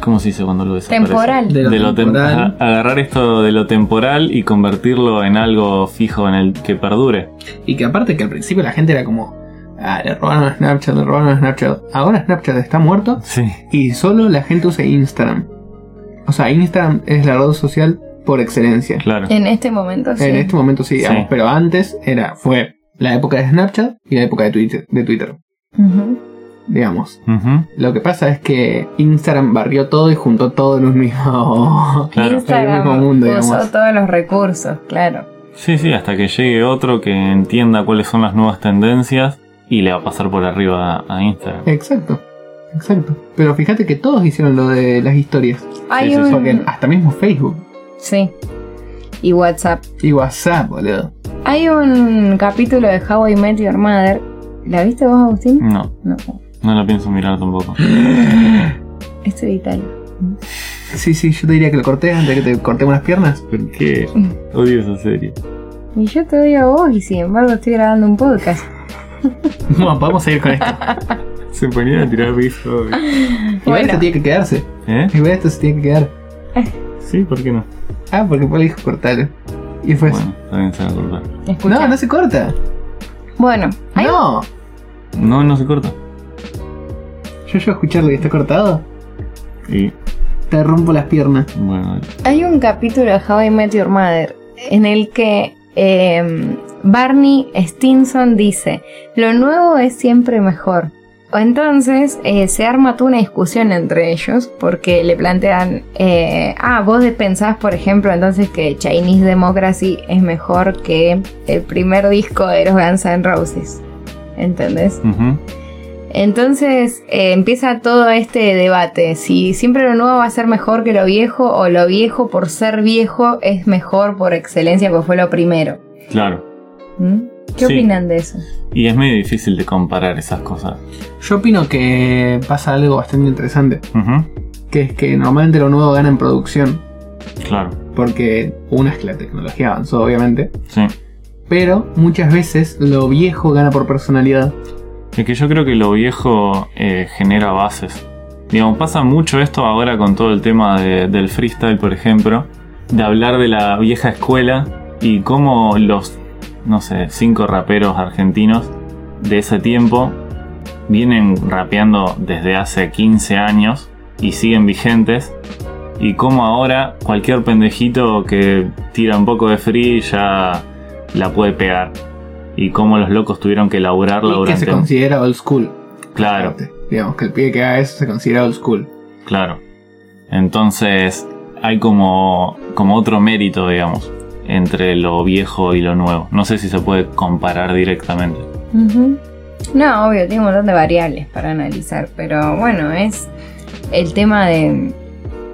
¿Cómo se dice cuando lo desaparece? Temporal. De lo De lo tem- temporal. agarrar esto de lo temporal y convertirlo en algo fijo en el que perdure. Y que aparte que al principio la gente era como, ah, le robaron a Snapchat, le robaron a Snapchat. Ahora Snapchat está muerto Sí, y solo la gente usa Instagram. O sea, Instagram es la red social por excelencia. claro. En este momento sí. En este momento sí, digamos, Sí. pero antes era, fue la época de Snapchat y la época de Twitter, de Twitter, digamos. Lo que pasa es que Instagram barrió todo y juntó todo en un mismo... [laughs] Claro. en el Instagram mismo mundo, usó digamos. todos los recursos, claro. Sí, sí, hasta que llegue otro que entienda cuáles son las nuevas tendencias y le va a pasar por arriba a, a Instagram. Exacto, exacto. Pero fíjate que todos hicieron lo de las historias. Hay un... Hasta mismo Facebook Sí. Y WhatsApp. y WhatsApp, boludo. Hay un capítulo de How I Met Your Mother. ¿La viste vos, Agustín? No, No. no lo pienso mirar tampoco. [gasps] Este de Italia. Sí, sí, yo te diría que lo corté antes de que te cortemos las piernas. ¿Por qué? Odio esa serie. Y yo te odio a vos y sin embargo estoy grabando un podcast. [laughs] Bueno, podemos seguir con esto. [laughs] Se ponían a tirar piso. Igual Bueno. esto tiene que quedarse. ¿Eh? Igual esto se tiene que quedar. [laughs] Sí, ¿por qué no? Ah, porque Paul dijo cortar. Y fue eso. Bueno, también se va a cortar. Escucha. No, no se corta. Bueno, hay, No. No, no se corta. Yo llego a escucharlo y está cortado. Y Te rompo las piernas. bueno, hay un capítulo de How I Met Your Mother en el que eh, Barney Stinson dice, lo nuevo es siempre mejor. Entonces eh, se arma toda una discusión entre ellos porque le plantean, eh, ah, vos pensás por ejemplo entonces que Chinese Democracy es mejor que el primer disco de los Guns N' Roses. ¿Entendés? Entonces eh, empieza todo este debate, si siempre lo nuevo va a ser mejor que lo viejo o lo viejo por ser viejo es mejor por excelencia porque fue lo primero. claro. ¿Mm? ¿Qué Sí. opinan de eso? Y es medio difícil de comparar esas cosas. Yo opino que pasa algo bastante interesante. Que es que normalmente lo nuevo gana en producción. Claro, Porque una es que la tecnología avanzó, obviamente. sí. Pero muchas veces lo viejo gana por personalidad. Es que yo creo que lo viejo eh, genera bases. Digamos, pasa mucho esto ahora con todo el tema de- del freestyle, por ejemplo, de hablar de la vieja escuela y cómo los, no sé, cinco raperos argentinos de ese tiempo vienen rapeando desde hace 15 años y siguen vigentes. Y como ahora cualquier pendejito que tira un poco de free ya la puede pegar. Y como los locos tuvieron que elaborarla Y que durante... se considera old school. Claro, Digamos que el pibe que haga eso se considera old school. claro. Entonces hay como, como otro mérito, digamos, entre lo viejo y lo nuevo. No sé si se puede comparar directamente. No, obvio, tiene un montón de variables para analizar, pero bueno, es el tema de,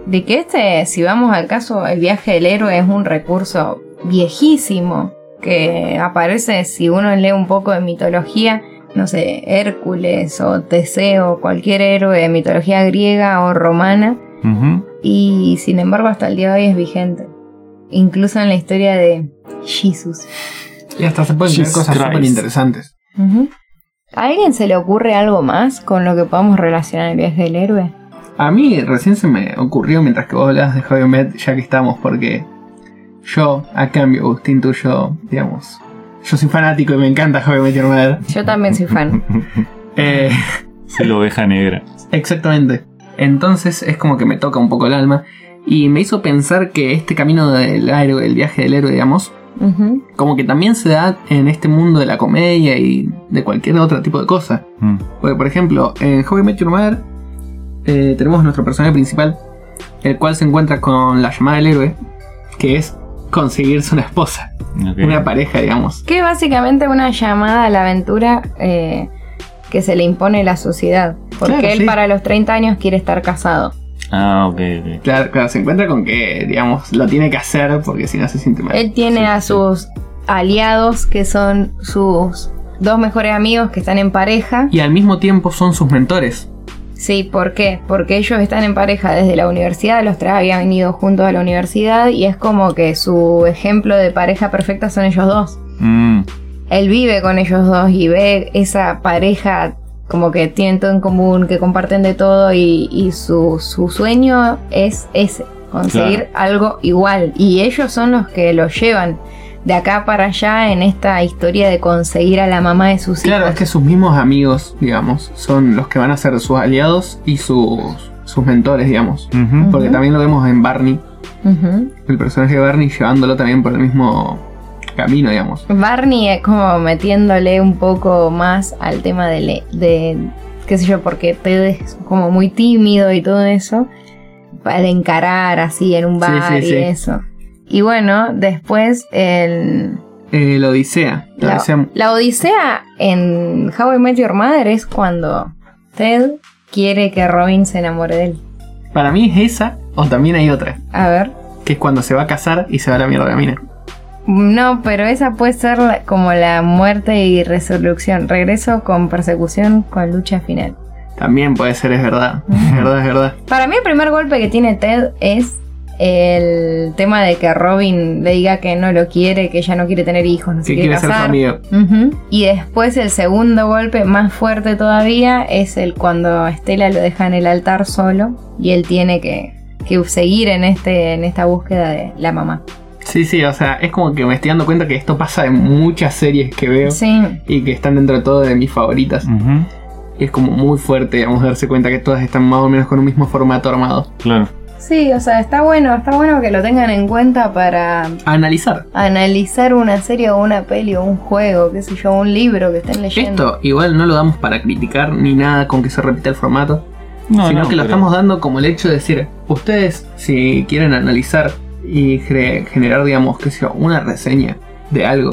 de que este, si vamos al caso, el viaje del héroe es un recurso viejísimo que aparece si uno lee un poco de mitología, no sé, Hércules o Teseo, cualquier héroe de mitología griega o romana, y sin embargo hasta el día de hoy es vigente. Incluso en la historia de Jesus. Y hasta se pueden Jesus cosas súper interesantes. ¿A alguien se le ocurre algo más con lo que podamos relacionar el viaje del héroe? A mí recién se me ocurrió mientras que vos hablabas de I Met, ya que estamos, porque yo, a cambio, Agustín, tuyo, digamos, yo soy fanático y me encanta I Met Mother. Yo también soy fan. [laughs] Eh, Soy la oveja negra. [laughs] exactamente. Entonces es como que me toca un poco el alma y me hizo pensar que este camino del héroe, el viaje del héroe, digamos, como que también se da en este mundo de la comedia y de cualquier otro tipo de cosa. Mm. Porque, por ejemplo, en How I Met Your Mother eh, tenemos nuestro personaje principal, el cual se encuentra con la llamada del héroe, que es conseguirse una esposa, una pareja, digamos. Que es básicamente una llamada a la aventura eh, que se le impone la sociedad. Porque Claro, él sí. para los 30 años quiere estar casado. Ah, ok, ok. Claro, claro, se encuentra con que, digamos, lo tiene que hacer porque si no se siente mal. Él tiene Sí, a sí. sus aliados que son sus dos mejores amigos que están en pareja. Y al mismo tiempo son sus mentores. Sí, ¿por qué? Porque ellos están en pareja desde la universidad, los tres habían ido juntos a la universidad y es como que su ejemplo de pareja perfecta son ellos dos. Mm, Él vive con ellos dos y ve esa pareja como que tienen todo en común, que comparten de todo y, y su, su sueño es ese, conseguir algo igual. Y ellos son los que lo llevan de acá para allá en esta historia de conseguir a la mamá de sus Claro, hijos. es que sus mismos amigos, digamos, son los que van a ser sus aliados y sus, sus mentores, digamos. Porque también lo vemos en Barney, el personaje de Barney, llevándolo también por el mismo camino, digamos. Barney es como metiéndole un poco más al tema de, de qué sé yo, porque Ted es como muy tímido y todo eso, para encarar así en un bar sí, y sí. eso. Y bueno, después el, Eh, la Odisea. La la, Odisea la odisea en How I Met Your Mother es cuando Ted quiere que Robin se enamore de él. Para mí es esa, o también hay otra, A ver. que es cuando se va a casar y se va a la mierda de la mina. No, pero esa puede ser la- como la muerte y resurrección. Regreso con persecución con lucha final. También puede ser, es verdad. Es verdad, es verdad. Para mí el primer golpe que tiene Ted es el tema de que Robin le diga que no lo quiere, que ella no quiere tener hijos, no se quiere quiere ser casar. amigo. Ujú. Y después el segundo golpe más fuerte todavía es el cuando Estela lo deja en el altar solo y él tiene que, que seguir en, este, en esta búsqueda de la mamá. Sí, sí, o sea, es como que me estoy dando cuenta que esto pasa en muchas series que veo Sí, y que están dentro de todo de mis favoritas. Y es como muy fuerte, vamos a darse cuenta que todas están más o menos con un mismo formato armado. Claro. sí, o sea, está bueno, está bueno que lo tengan en cuenta para analizar. analizar una serie o una peli o un juego, qué sé yo, un libro que estén leyendo. Esto igual no lo damos para criticar ni nada con que se repita el formato, No, sino no, que lo pero- estamos dando como el hecho de decir, ustedes si quieren analizar y generar, digamos, qué sé yo, una reseña de algo,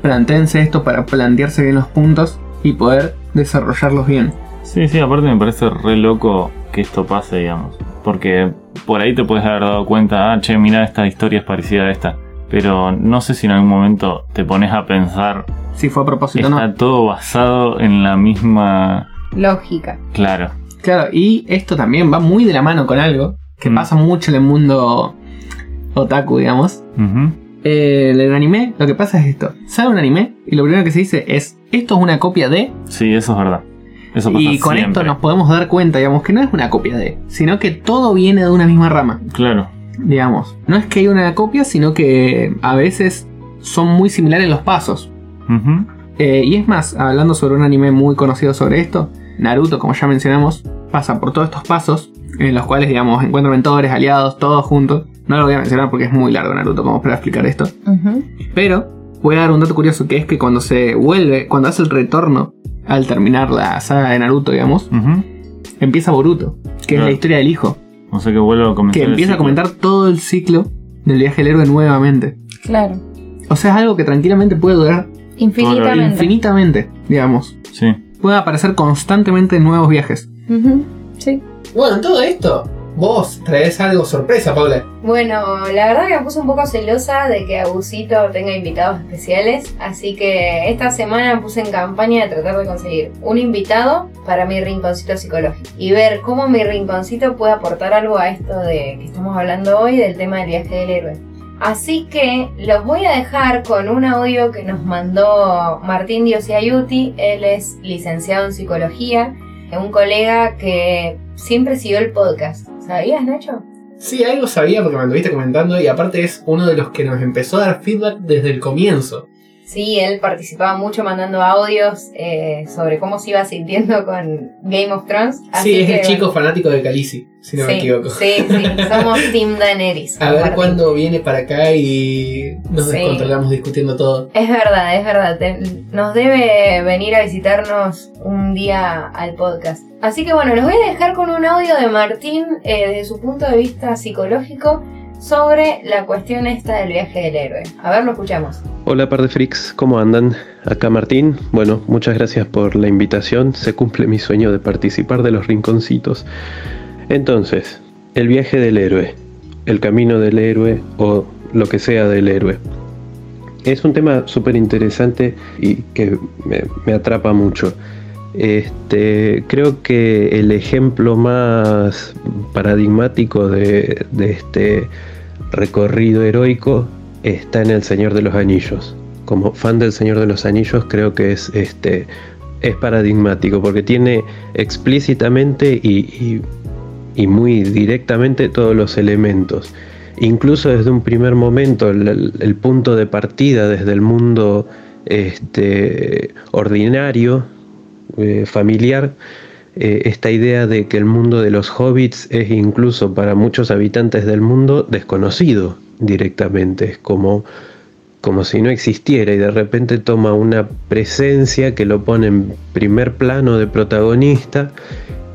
plantéense esto para plantearse bien los puntos y poder desarrollarlos bien. Sí, sí, aparte me parece re loco que esto pase, digamos. Porque por ahí te puedes haber dado cuenta, ah, che, mira, esta historia es parecida a esta. Pero no sé si en algún momento te pones a pensar, Si fue a propósito o está no. todo basado en la misma... Lógica. Claro. Claro, y esto también va muy de la mano con algo que Mm. pasa mucho en el mundo otaku, digamos. Eh, el anime, lo que pasa es esto. Sale un anime y lo primero que se dice es, esto es una copia de... Sí, eso es verdad. Eso pasa Y con siempre. esto nos podemos dar cuenta, digamos, que no es una copia de, sino que todo viene de una misma rama, Claro. digamos. No es que hay una copia, sino que a veces son muy similares los pasos. Eh, y es más, hablando sobre un anime muy conocido sobre esto, Naruto, como ya mencionamos, pasa por todos estos pasos en los cuales, digamos, encuentra mentores, aliados, todos juntos. No lo voy a mencionar porque es muy largo Naruto como para explicar esto. Pero voy a dar un dato curioso que es que cuando se vuelve, cuando hace el retorno al terminar la saga de Naruto, digamos, empieza Boruto, que es la historia del hijo, O sea que vuelvo a comentar. que empieza a comentar todo el ciclo del viaje del héroe nuevamente. Claro. O sea, es algo que tranquilamente puede durar Infinitamente. infinitamente, digamos. Sí. Pueden aparecer constantemente nuevos viajes. Ujú. Sí. Bueno, en todo esto, vos traes algo sorpresa, Paula. Bueno, la verdad que me puse un poco celosa de que Abusito tenga invitados especiales, así que esta semana me puse en campaña de tratar de conseguir un invitado para mi rinconcito psicológico y ver cómo mi rinconcito puede aportar algo a esto de que estamos hablando hoy del tema del viaje del héroe. Así que los voy a dejar con un audio que nos mandó Martín Diosiayuti, él es licenciado en psicología, un colega que siempre siguió el podcast. ¿Sabías, Nacho? Sí, algo sabía porque me anduviste comentando y aparte es uno de los que nos empezó a dar feedback desde el comienzo. Sí, él participaba mucho mandando audios eh, sobre cómo se iba sintiendo con Game of Thrones. sí, es que, el chico fanático de Khaleesi, si no me sí, equivoco. Sí, sí, [laughs] somos Team Daenerys. A ver cuándo viene para acá y nos Sí. descontrolamos discutiendo todo. Es verdad, es verdad. Nos debe venir a visitarnos un día al podcast. Así que bueno, los voy a dejar con un audio de Martín eh, desde su punto de vista psicológico sobre la cuestión esta del viaje del héroe. A ver, lo escuchamos. Hola par de freaks, ¿cómo andan? Acá Martín. Bueno, muchas gracias por la invitación. Se cumple mi sueño de participar de los rinconcitos. Entonces, el viaje del héroe, el camino del héroe o lo que sea del héroe. Es un tema súper interesante y que me, me atrapa mucho. Este, creo que el ejemplo más paradigmático de, este recorrido heroico está en El Señor de los Anillos. Como fan del Señor de los Anillos creo que es este es paradigmático porque tiene explícitamente y, muy directamente todos los elementos. Incluso desde un primer momento, el, el- el punto de partida desde el mundo este, ordinario, eh, familiar, eh, esta idea de que el mundo de los hobbits es incluso para muchos habitantes del mundo desconocido directamente, es como, como si no existiera y de repente toma una presencia que lo pone en primer plano de protagonista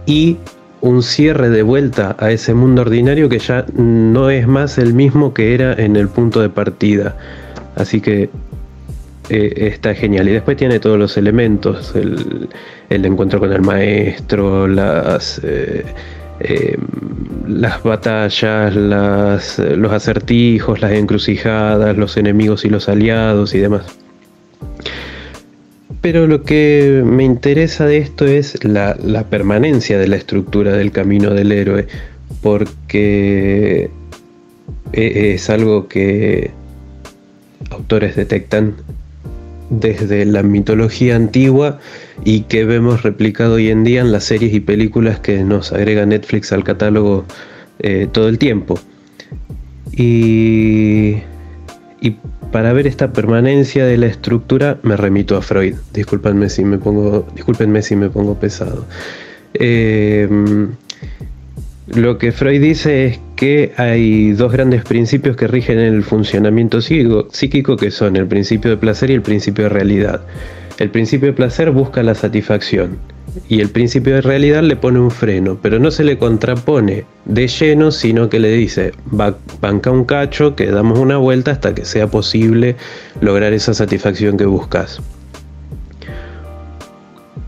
y un cierre de vuelta a ese mundo ordinario que ya no es más el mismo que era en el punto de partida. Así que eh, está genial. Y después tiene todos los elementos, el, encuentro con el maestro, las, eh, eh, las batallas, las, los acertijos, las encrucijadas, los enemigos y los aliados y demás. Pero lo que me interesa de esto es la, permanencia de la estructura del camino del héroe, porque es algo que autores detectan desde la mitología antigua y que vemos replicado hoy en día en las series y películas que nos agrega Netflix al catálogo eh, todo el tiempo. Y, y para ver esta permanencia de la estructura me remito a Freud. Discúlpenme si me pongo, discúlpenme si me pongo pesado. Eh, lo que Freud dice es que hay dos grandes principios que rigen el funcionamiento psíquico, que son el principio de placer y el principio de realidad. El principio de placer busca la satisfacción y el principio de realidad le pone un freno, pero no se le contrapone de lleno, sino que le dice, "Va- banca un cacho, que damos una vuelta hasta que sea posible lograr esa satisfacción que buscas.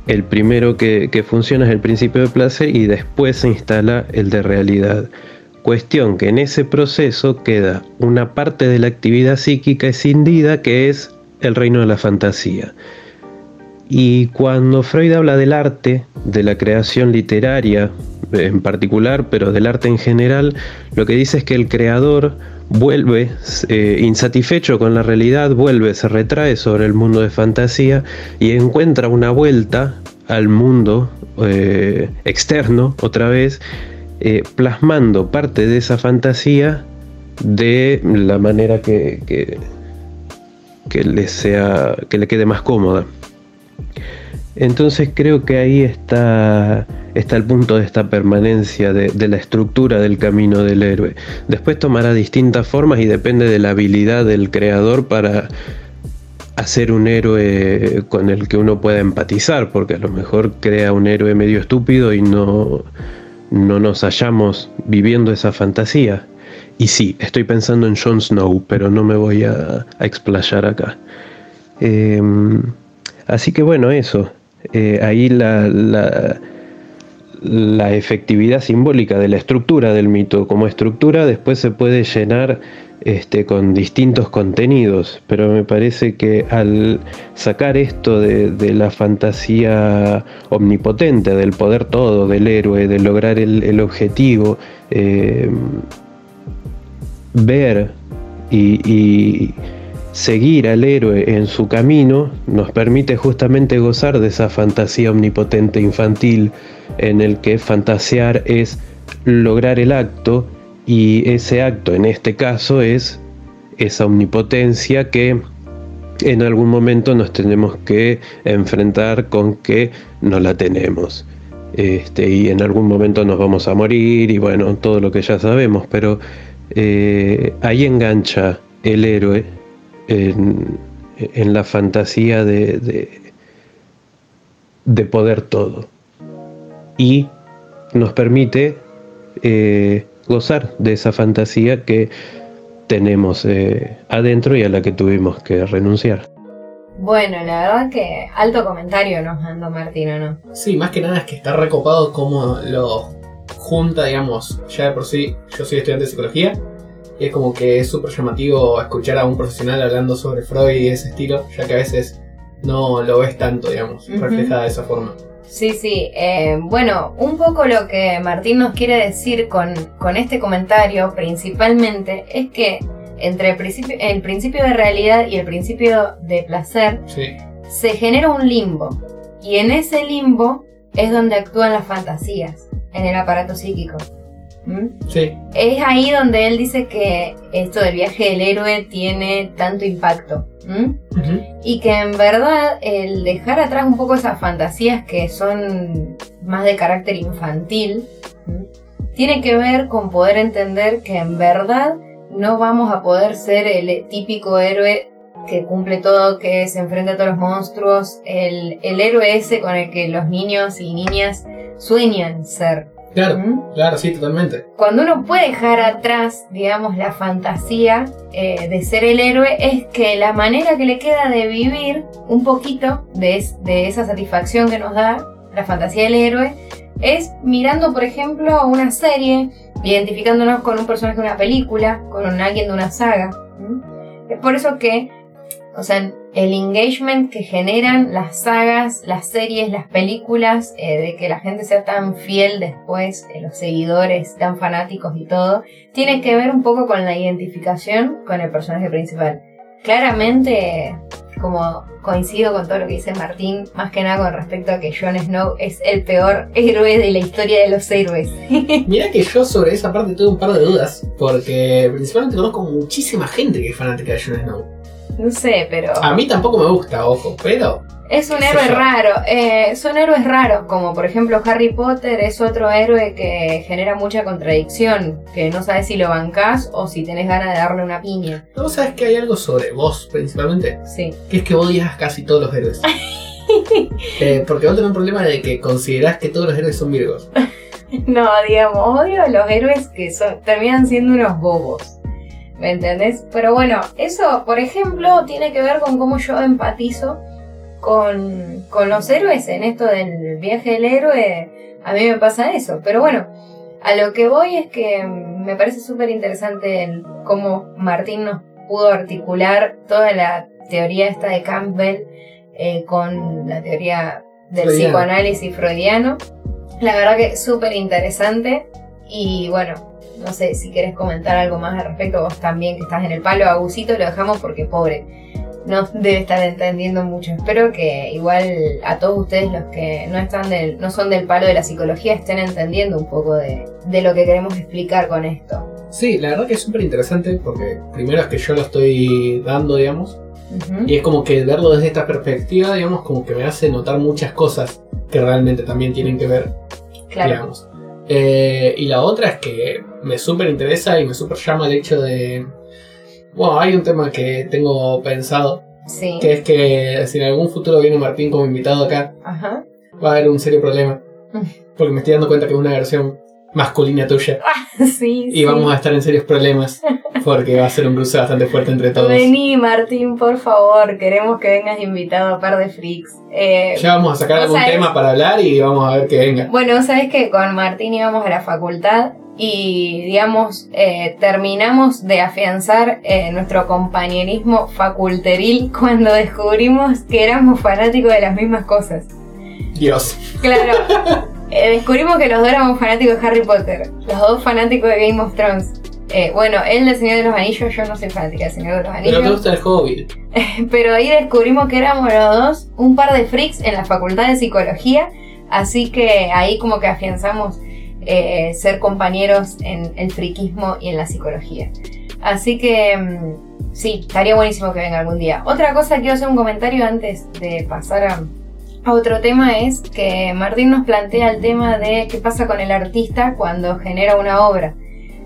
El primero que, funciona es el principio de placer y después se instala el de realidad. Cuestión que en ese proceso queda una parte de la actividad psíquica escindida que es el reino de la fantasía. Y cuando Freud habla del arte, de la creación literaria en particular, pero del arte en general, lo que dice es que el creador vuelve eh, insatisfecho con la realidad, vuelve, se retrae sobre el mundo de fantasía y encuentra una vuelta al mundo eh, externo otra vez, eh, plasmando parte de esa fantasía de la manera que, que, que le sea que le quede más cómoda. Entonces creo que ahí está, está el punto de esta permanencia de, la estructura del camino del héroe. Después tomará distintas formas y depende de la habilidad del creador para hacer un héroe con el que uno pueda empatizar, porque a lo mejor crea un héroe medio estúpido y no, no nos hallamos viviendo esa fantasía. Y sí, estoy pensando en Jon Snow, pero no me voy a, explayar acá. Eh, así que bueno, eso. Eh, ahí la, la, efectividad simbólica de la estructura del mito. Como estructura después se puede llenar este, con distintos contenidos, pero me parece que al sacar esto de, de la fantasía omnipotente, del poder todo, del héroe, de lograr el, objetivo, eh, ver y seguir al héroe en su camino nos permite justamente gozar de esa fantasía omnipotente infantil en el que fantasear es lograr el acto y ese acto en este caso es esa omnipotencia que en algún momento nos tenemos que enfrentar con que no la tenemos. Este, y en algún momento nos vamos a morir y bueno, todo lo que ya sabemos, pero eh, ahí engancha el héroe en, en la fantasía de, de, de, poder todo. Y nos permite eh, gozar de esa fantasía que tenemos eh, adentro y a la que tuvimos que renunciar. Bueno, la verdad que alto comentario nos mandó Martino, ¿no? Sí, más que nada es que está recopado como lo junta, digamos, ya de por sí, yo soy estudiante de psicología, y es como que es súper llamativo escuchar a un profesional hablando sobre Freud y ese estilo, ya que a veces no lo ves tanto, digamos, uh -huh. reflejada de esa forma. Sí, sí. Eh, bueno, un poco lo que Martín nos quiere decir con, con este comentario principalmente es que entre el principio, el principio de realidad y el principio de placer sí. se genera un limbo. Y en ese limbo es donde actúan las fantasías, en el aparato psíquico. ¿Mm? Sí. Es ahí donde él dice que esto del viaje del héroe tiene tanto impacto. ¿Mm? Uh -huh. Y que en verdad el dejar atrás un poco esas fantasías que son más de carácter infantil, ¿Mm? tiene que ver con poder entender que en verdad no vamos a poder ser el típico héroe que cumple todo, que se enfrenta a todos los monstruos, el, el héroe ese con el que los niños y niñas sueñan ser. Claro, ¿Mm? claro, sí, totalmente. Cuando uno puede dejar atrás, digamos, la fantasía eh, de ser el héroe, es que la manera que le queda de vivir un poquito de, de esa satisfacción que nos da la fantasía del héroe es mirando, por ejemplo, una serie, identificándonos con un personaje de una película, con alguien de una saga. ¿Mm? Es por eso que, o sea, el engagement que generan las sagas, las series, las películas, eh, de que la gente sea tan fiel después, eh, los seguidores tan fanáticos y todo, tiene que ver un poco con la identificación con el personaje principal. Claramente, como coincido con todo lo que dice Martín, más que nada con respecto a que Jon Snow es el peor héroe de la historia de los héroes. [laughs] Mira que yo sobre esa parte tuve un par de dudas, porque principalmente conozco muchísima gente que es fanática de Jon Snow. No sé, pero. A mí tampoco me gusta, ojo, pero. Es un héroe raro. Eh, son héroes raros, como por ejemplo Harry Potter es otro héroe que genera mucha contradicción. Que no sabes si lo bancás o si tenés ganas de darle una piña. ¿No sabes que hay algo sobre vos, principalmente? Sí. Que es que odias casi todos los héroes. [laughs] eh, porque vos tenés un problema de que considerás que todos los héroes son virgos. [laughs] no, digamos, odio a los héroes que son, terminan siendo unos bobos. ¿Me entendés? Pero bueno, eso, por ejemplo, tiene que ver con cómo yo empatizo con, con los héroes en esto del viaje del héroe. A mí me pasa eso. Pero bueno, a lo que voy es que me parece súper interesante cómo Martín nos pudo articular toda la teoría esta de Campbell eh, con la teoría del freudiano. psicoanálisis freudiano. La verdad que súper interesante. Y bueno, no sé si quieres comentar algo más al respecto, vos también que estás en el palo, Agusito lo dejamos porque pobre, no [laughs] debe estar entendiendo mucho. Espero que igual a todos ustedes los que no están del, no son del palo de la psicología estén entendiendo un poco de, de lo que queremos explicar con esto. Sí, la verdad que es súper interesante porque primero es que yo lo estoy dando, digamos. Y es como que verlo desde esta perspectiva, digamos, como que me hace notar muchas cosas que realmente también tienen que ver, Claro. digamos. Eh, y la otra es que me súper interesa y me súper llama el hecho de... Bueno, hay un tema que tengo pensado, Sí. que es que si en algún futuro viene Martín como invitado acá, Ajá. va a haber un serio problema. [laughs] Porque me estoy dando cuenta que es una versión masculina tuya. Sí, Y sí. vamos a estar en serios problemas. [laughs] Porque va a ser un cruce bastante fuerte entre todos. Vení, Martín, por favor. Queremos que vengas invitado a Par de Freaks. Eh, Ya vamos a sacar ¿Vos algún tema para hablar y vamos a ver que venga. Bueno, sabes que con Martín íbamos a la facultad y, digamos, eh, terminamos de afianzar eh, nuestro compañerismo faculteril [laughs] cuando descubrimos que éramos fanáticos de las mismas cosas. Dios. Claro, [laughs] descubrimos que los dos éramos fanáticos de Harry Potter, los dos fanáticos de Game of Thrones. Eh, bueno, él del Señor de los Anillos, yo no soy fanática del Señor de los Pero te Anillos. gusta el Hobbit. [laughs] Pero ahí descubrimos que éramos los dos un par de freaks en la facultad de psicología. Así que ahí como que afianzamos eh, ser compañeros en el friquismo y en la psicología. Así que mm, sí, estaría buenísimo que venga algún día. Otra cosa, quiero hacer un comentario antes de pasar a, a otro tema, es que Martín nos plantea el tema de qué pasa con el artista cuando genera una obra.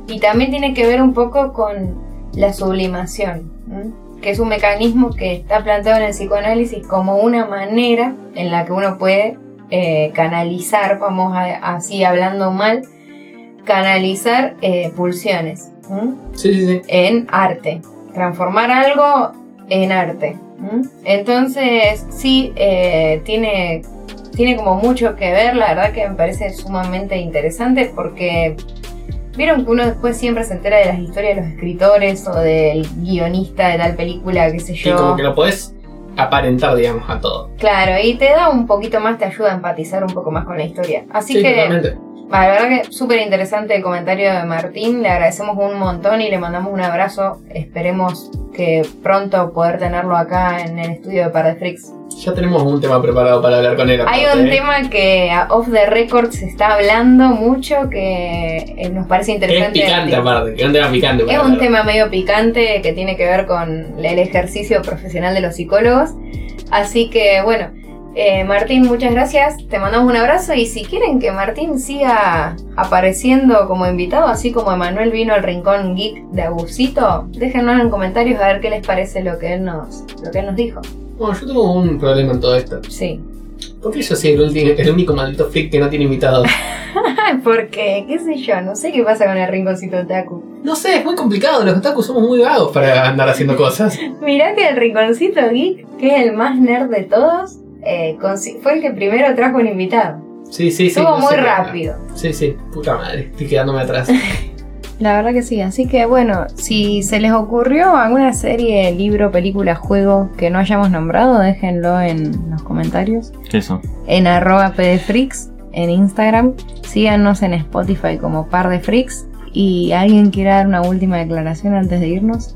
Y también tiene que ver un poco con la sublimación, que es un mecanismo que está planteado en el psicoanálisis como una manera en la que uno puede eh, canalizar, vamos a- así hablando mal, canalizar eh, pulsiones. Sí, sí, sí. en arte, transformar algo en arte. Entonces, sí, eh, tiene, tiene como mucho que ver, la verdad que me parece sumamente interesante porque vieron que uno después siempre se entera de las historias de los escritores o del guionista de tal película, qué sé Y yo. como que lo podés aparentar, digamos, a todo. Claro, y te da un poquito más, te ayuda a empatizar un poco más con la historia. Así sí, que... totalmente. La verdad que súper interesante el comentario de Martín, le agradecemos un montón y le mandamos un abrazo. Esperemos que pronto poder tenerlo acá en el estudio de Par de Freaks. Ya tenemos un tema preparado para hablar con él. Hay un ¿eh? tema que off the record se está hablando mucho que eh, nos parece Que es interesante. picante aparte, que es un tema picante. Es un hablar. tema medio picante que tiene que ver con el ejercicio profesional de los psicólogos. Así que bueno, eh, Martín, muchas gracias. Te mandamos un abrazo y si quieren que Martín siga apareciendo como invitado, así como Emanuel vino al Rincón Geek de Agusito, déjenos en comentarios a ver qué les parece lo que él nos, lo que él nos dijo. Bueno, yo tengo un problema en todo esto. Sí. ¿Por qué yo soy el, el único maldito freak que no tiene invitados? [laughs] Porque, qué sé yo, no sé qué pasa con el Rinconcito Otaku. No sé, es muy complicado. Los otakus somos muy vagos para andar haciendo cosas. [laughs] Mirá que el Rinconcito Geek, que es el más nerd de todos, eh, fue el que primero trajo un invitado. Sí, sí, sí. Estuvo no muy rápido. Sí, sí. Puta madre, estoy quedándome atrás. [laughs] La verdad que sí, así que bueno, si se les ocurrió alguna serie, libro, película, juego que no hayamos nombrado, déjenlo en los comentarios. Eso. En arroba pdfreaks en Instagram. Síganos en Spotify como par de freaks. Y alguien quiera dar una última declaración antes de irnos.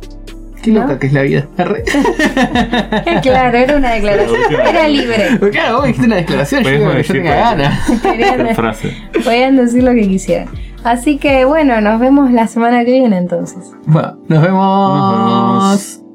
Qué ¿No? loca que es la vida. [laughs] Claro, era una declaración. Era libre. Claro, vos dijiste una declaración, yo Podemos digo que yo decir tenga ganas. [laughs] Podían decir lo que quisieran. Así que bueno, nos vemos la semana que viene entonces. Bueno, nos vemos. Nos vemos.